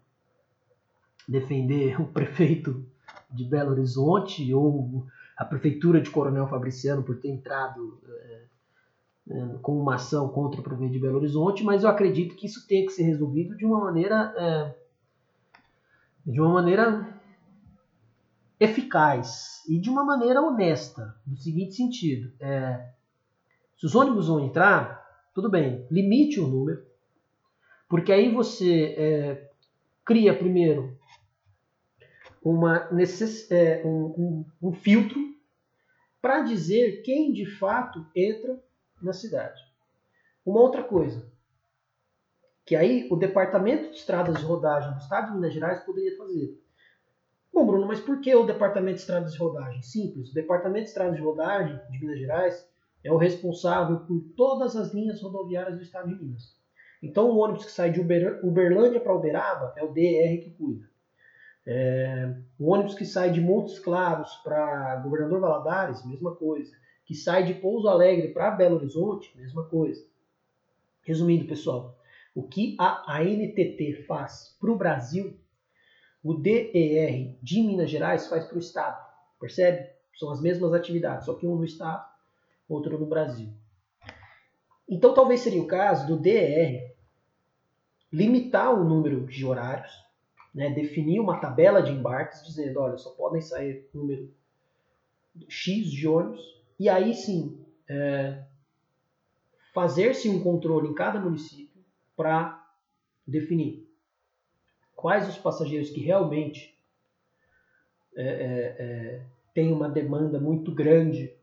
defender o prefeito de Belo Horizonte ou a prefeitura de Coronel Fabriciano por ter entrado é, é, com uma ação contra o prefeito de Belo Horizonte, mas eu acredito que isso tem que ser resolvido de uma maneira é, de uma maneira eficaz e de uma maneira honesta, no seguinte sentido: se os ônibus vão entrar, tudo bem, limite o número, porque aí você cria primeiro uma necess... É, um, um, um filtro para dizer quem de fato entra na cidade. Uma outra coisa, que aí o Departamento de Estradas de Rodagem do Estado de Minas Gerais poderia fazer. Bom, Bruno, mas por que o Departamento de Estradas de Rodagem? Simples, o Departamento de Estradas de Rodagem de Minas Gerais é o responsável por todas as linhas rodoviárias do Estado de Minas. Então, o ônibus que sai de Uber, Uberlândia para Uberaba é o DR que cuida. É, o ônibus que sai de Montes Claros para Governador Valadares, mesma coisa. Que sai de Pouso Alegre para Belo Horizonte, mesma coisa. Resumindo, pessoal, o que a ANTT faz para o Brasil, o DER de Minas Gerais faz para o Estado. Percebe? São as mesmas atividades, só que um no Estado, outro no Brasil. Então, talvez seria o caso do DER limitar o número de horários né, definir uma tabela de embarques dizendo, olha, só podem sair número X de ônibus, e aí sim é, fazer-se um controle em cada município para definir quais os passageiros que realmente é, é, é têm uma demanda muito grande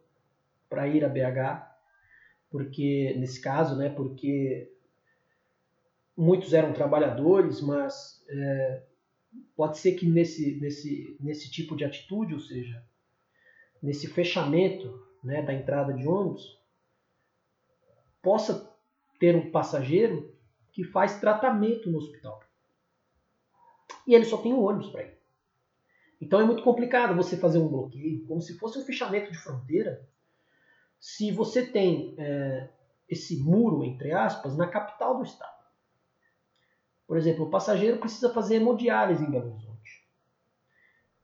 para ir a BH, porque nesse caso, né, porque muitos eram trabalhadores, mas é, pode ser que nesse, nesse, nesse tipo de atitude, ou seja, nesse fechamento né, da entrada de ônibus, possa ter um passageiro que faz tratamento no hospital. E ele só tem um ônibus para ir. Então é muito complicado você fazer um bloqueio, como se fosse um fechamento de fronteira, se você tem é, esse muro, entre aspas, na capital do estado. Por exemplo, o passageiro precisa fazer hemodiálise em Belo Horizonte.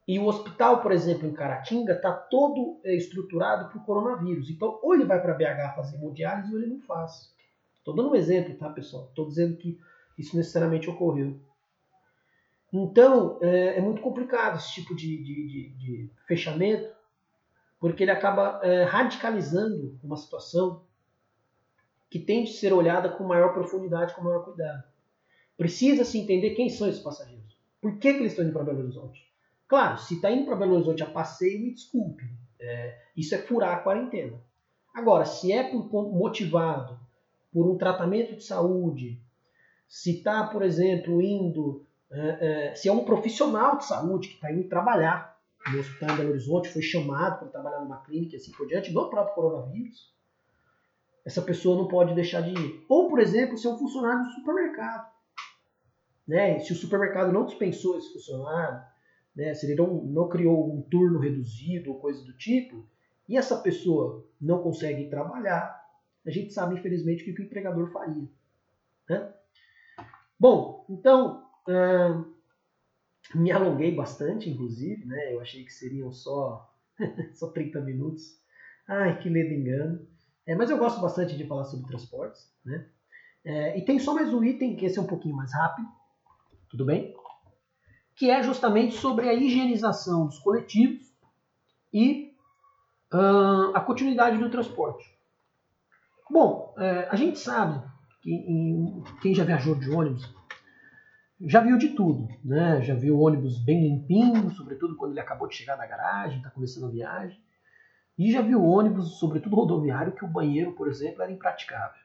E o hospital, por exemplo, em Caratinga, está todo é, estruturado para o coronavírus. Então, ou ele vai para BH fazer hemodiálise ou ele não faz. Estou dando um exemplo, tá, pessoal? Estou dizendo que isso necessariamente ocorreu. Então, é, é muito complicado esse tipo de, de, de, de fechamento, porque ele acaba é, radicalizando uma situação que tem de ser olhada com maior profundidade, com maior cuidado. Precisa-se entender quem são esses passageiros. Por que, que eles estão indo para Belo Horizonte? Claro, se está indo para Belo Horizonte a passeio, me desculpe. É, isso é furar a quarentena. Agora, se é por, motivado por um tratamento de saúde, se está, por exemplo, indo. É, é, se é um profissional de saúde que está indo trabalhar no hospital em Belo Horizonte, foi chamado para trabalhar numa clínica e assim por diante, do próprio coronavírus, essa pessoa não pode deixar de ir. Ou, por exemplo, se é um funcionário do supermercado né? Se o supermercado não dispensou esse funcionário, né? se ele não, não criou um turno reduzido ou coisa do tipo, e essa pessoa não consegue trabalhar, a gente sabe, infelizmente, o que o empregador faria. Né? Bom, então, me alonguei bastante, inclusive, né? eu achei que seriam só, *laughs* só 30 minutos. Ai, que ledo engano. É, mas eu gosto bastante de falar sobre transportes. Né? É, e tem só mais um item, que esse é um pouquinho mais rápido, tudo bem? Que é justamente sobre a higienização dos coletivos e uh, a continuidade do transporte. Bom, é, a gente sabe que em, quem já viajou de ônibus já viu de tudo, né? Já viu ônibus bem limpinho, sobretudo quando ele acabou de chegar da garagem, está começando a viagem. E já viu ônibus, sobretudo rodoviário, que o banheiro, por exemplo, era impraticável.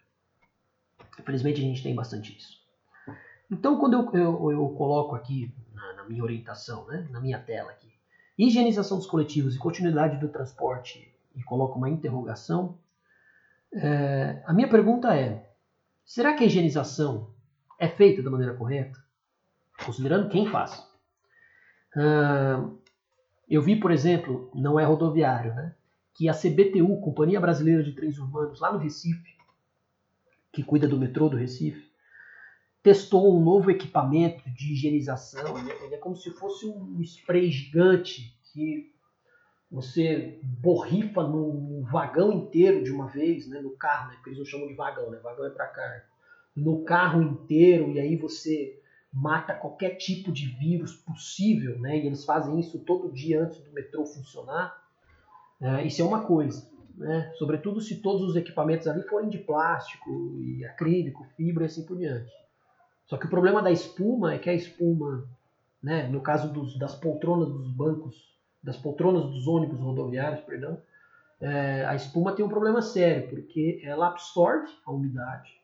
Infelizmente a gente tem bastante isso. Então, quando eu, eu, eu coloco aqui na, na, minha orientação, né, na minha tela aqui, higienização dos coletivos e continuidade do transporte e coloco uma interrogação, é, a minha pergunta é: será que a higienização é feita da maneira correta? Considerando quem faz. Eu vi, por exemplo, não é rodoviário, né, que a CBTU, Companhia Brasileira de Trens Urbanos, lá no Recife, que cuida do metrô do Recife, testou um novo equipamento de higienização. Ele é, ele é como se fosse um spray gigante que você borrifa no vagão inteiro de uma vez, né, no carro, né, porque eles não chamam de vagão, né, vagão é para carga. No carro inteiro, e aí você mata qualquer tipo de vírus possível, né, e eles fazem isso todo dia antes do metrô funcionar. É, isso é uma coisa, né, sobretudo se todos os equipamentos ali forem de plástico e acrílico, fibra e assim por diante. Só que o problema da espuma é que a espuma, né, no caso dos, das poltronas dos bancos, das poltronas dos ônibus rodoviários, perdão, é, a espuma tem um problema sério, porque ela absorve a umidade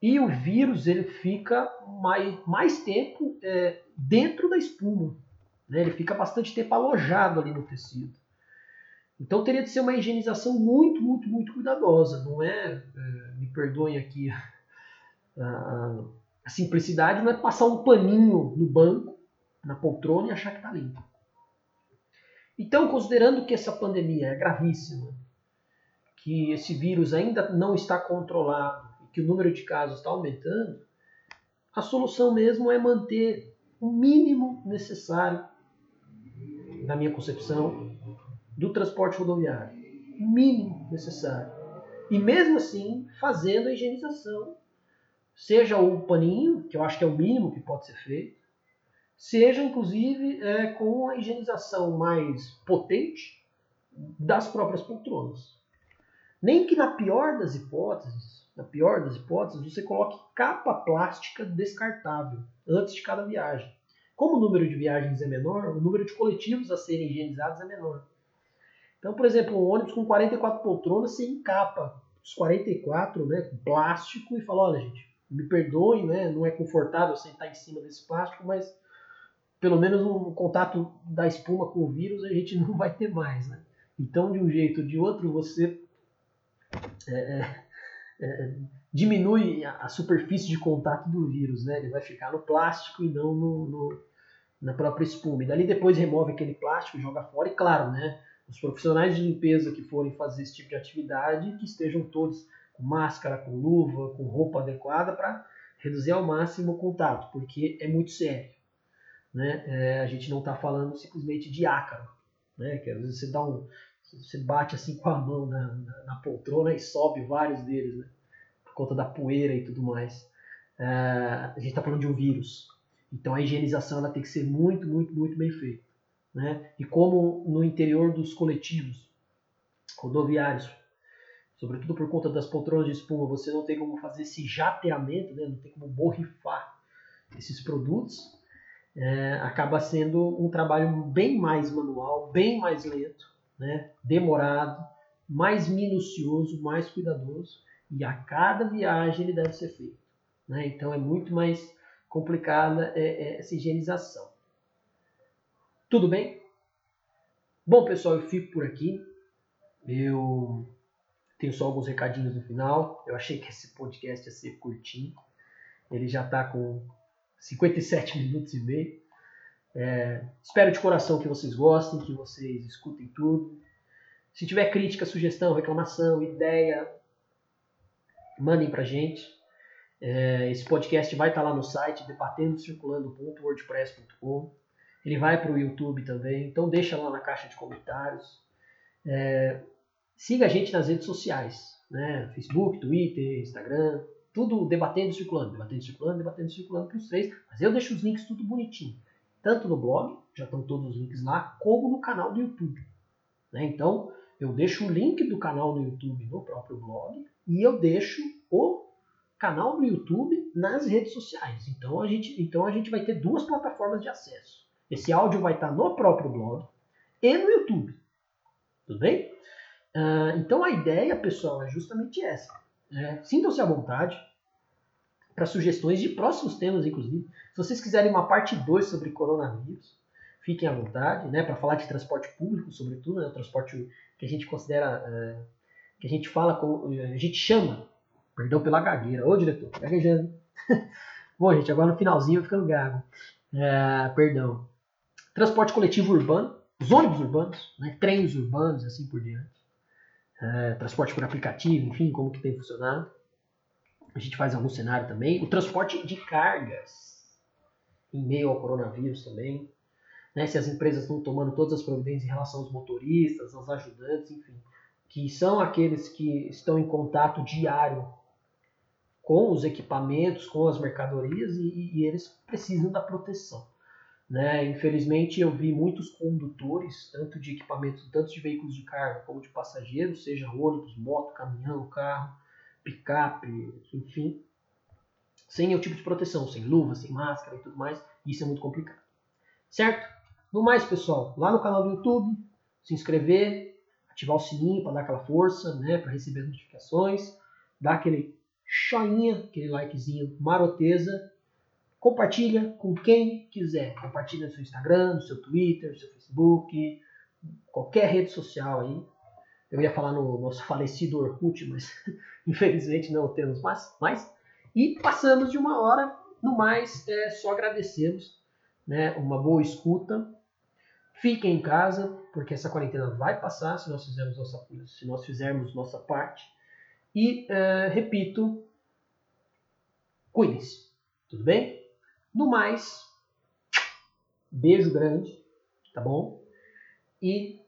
e o vírus ele fica mais, mais tempo é, dentro da espuma. Né? Ele fica bastante tempo alojado ali no tecido. Então teria de ser uma higienização muito, muito, muito cuidadosa. Não é, é me perdoem aqui a, simplicidade não é passar um paninho no banco, na poltrona e achar que está limpo. Então, considerando que essa pandemia é gravíssima, que esse vírus ainda não está controlado e que o número de casos está aumentando, a solução mesmo é manter o mínimo necessário, na minha concepção, do transporte rodoviário. O mínimo necessário. E mesmo assim, fazendo a higienização Seja o paninho, que eu acho que é o mínimo que pode ser feito, seja inclusive é, com a higienização mais potente das próprias poltronas. Nem que na pior das hipóteses, na pior das hipóteses, você coloque capa plástica descartável antes de cada viagem. Como o número de viagens é menor, o número de coletivos a serem higienizados é menor. Então, por exemplo, um ônibus com 44 poltronas, você encapa os 44 né, com plástico e fala, olha gente, me perdoem, né, não é confortável sentar em cima desse plástico, mas pelo menos um contato da espuma com o vírus a gente *laughs* não vai ter mais. Né? Então, de um jeito ou de outro, você é, é, é, diminui a, superfície de contato do vírus, né? Ele vai ficar no plástico e não no, no, na própria espuma. E dali depois remove aquele plástico, joga fora e claro, né? Os profissionais de limpeza que forem fazer esse tipo de atividade, que estejam todos com máscara, com luva, com roupa adequada para reduzir ao máximo o contato, porque é muito sério. Né? É, a gente não está falando simplesmente de ácaro, né? que às vezes você dá um, você bate assim com a mão na, na, na poltrona e sobe vários deles, né? por conta da poeira e tudo mais. É, a gente está falando de um vírus, então a higienização ela tem que ser muito, muito, muito bem feita. Né? E como no interior dos coletivos rodoviários, sobretudo por conta das poltronas de espuma, você não tem como fazer esse jateamento, né? não tem como borrifar esses produtos, é, acaba sendo um trabalho bem mais manual, bem mais lento, né, demorado, mais minucioso, mais cuidadoso, e a cada viagem ele deve ser feito. Né? Então é muito mais complicada é, é, essa higienização. Tudo bem? Bom, pessoal, eu fico por aqui. Eu tenho só alguns recadinhos no final. Eu achei que esse podcast ia ser curtinho. Ele já está com 57 minutos e meio. É, espero de coração que vocês gostem, que vocês escutem tudo. Se tiver crítica, sugestão, reclamação, ideia, mandem pra gente. É, esse podcast vai estar tá lá no site debatendocirculando.wordpress.com. Ele vai para o YouTube também, então deixa lá na caixa de comentários. É, siga a gente nas redes sociais, né? Facebook, Twitter, Instagram, tudo debatendo circulando, debatendo circulando, debatendo circulando para os três. Mas eu deixo os links tudo bonitinho tanto no blog, já estão todos os links lá, como no canal do YouTube. Né? Então, eu deixo o link do canal do YouTube no próprio blog e eu deixo o canal do YouTube nas redes sociais. Então a gente, então a gente vai ter duas plataformas de acesso. Esse áudio vai estar no próprio blog e no YouTube. Tudo bem? Uh, então a ideia, pessoal, é justamente essa. É, Sintam-se à vontade, para sugestões de próximos temas, inclusive. Se vocês quiserem uma parte 2 sobre coronavírus, fiquem à vontade, né, para falar de transporte público, sobretudo, né, o transporte que a gente considera, é, que a gente fala, com, a gente chama, perdão pela gagueira, ô diretor, gaguejando. *laughs* Bom, gente, agora no finalzinho ficando gago. É, perdão. Transporte coletivo urbano, os ônibus urbanos, né, trens urbanos, assim por diante. É, transporte por aplicativo, enfim, como que tem funcionado. A gente faz algum cenário também. O transporte de cargas em meio ao coronavírus também. Né, se as empresas estão tomando todas as providências em relação aos motoristas, aos ajudantes, enfim, que são aqueles que estão em contato diário com os equipamentos, com as mercadorias e, e eles precisam da proteção. Né? Infelizmente, eu vi muitos condutores, tanto de equipamentos, tanto de veículos de carga como de passageiros, seja ônibus, moto, caminhão, carro, picape, enfim, sem nenhum tipo de proteção, sem luva, sem máscara e tudo mais. Isso é muito complicado. Certo? No mais, pessoal, lá no canal do YouTube, se inscrever, ativar o sininho para dar aquela força, né, para receber as notificações, dar aquele joinha, aquele likezinho maroteza, compartilha com quem quiser. Compartilha no seu Instagram, no seu Twitter, no seu Facebook, qualquer rede social aí. Eu ia falar no nosso falecido Orkut, mas *laughs* infelizmente não temos mais. mais. E passamos de uma hora, no mais, é só agradecemos né, uma boa escuta. Fiquem em casa, porque essa quarentena vai passar se nós fizermos nossa, se nós fizermos nossa parte. E, é, repito, cuidem-se. Tudo bem? No mais, beijo grande, tá bom? E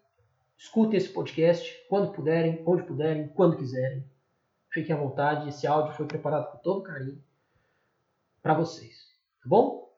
Escutem esse podcast quando puderem, onde puderem, quando quiserem. Fiquem à vontade. Esse áudio foi preparado com todo carinho para vocês. Tá bom?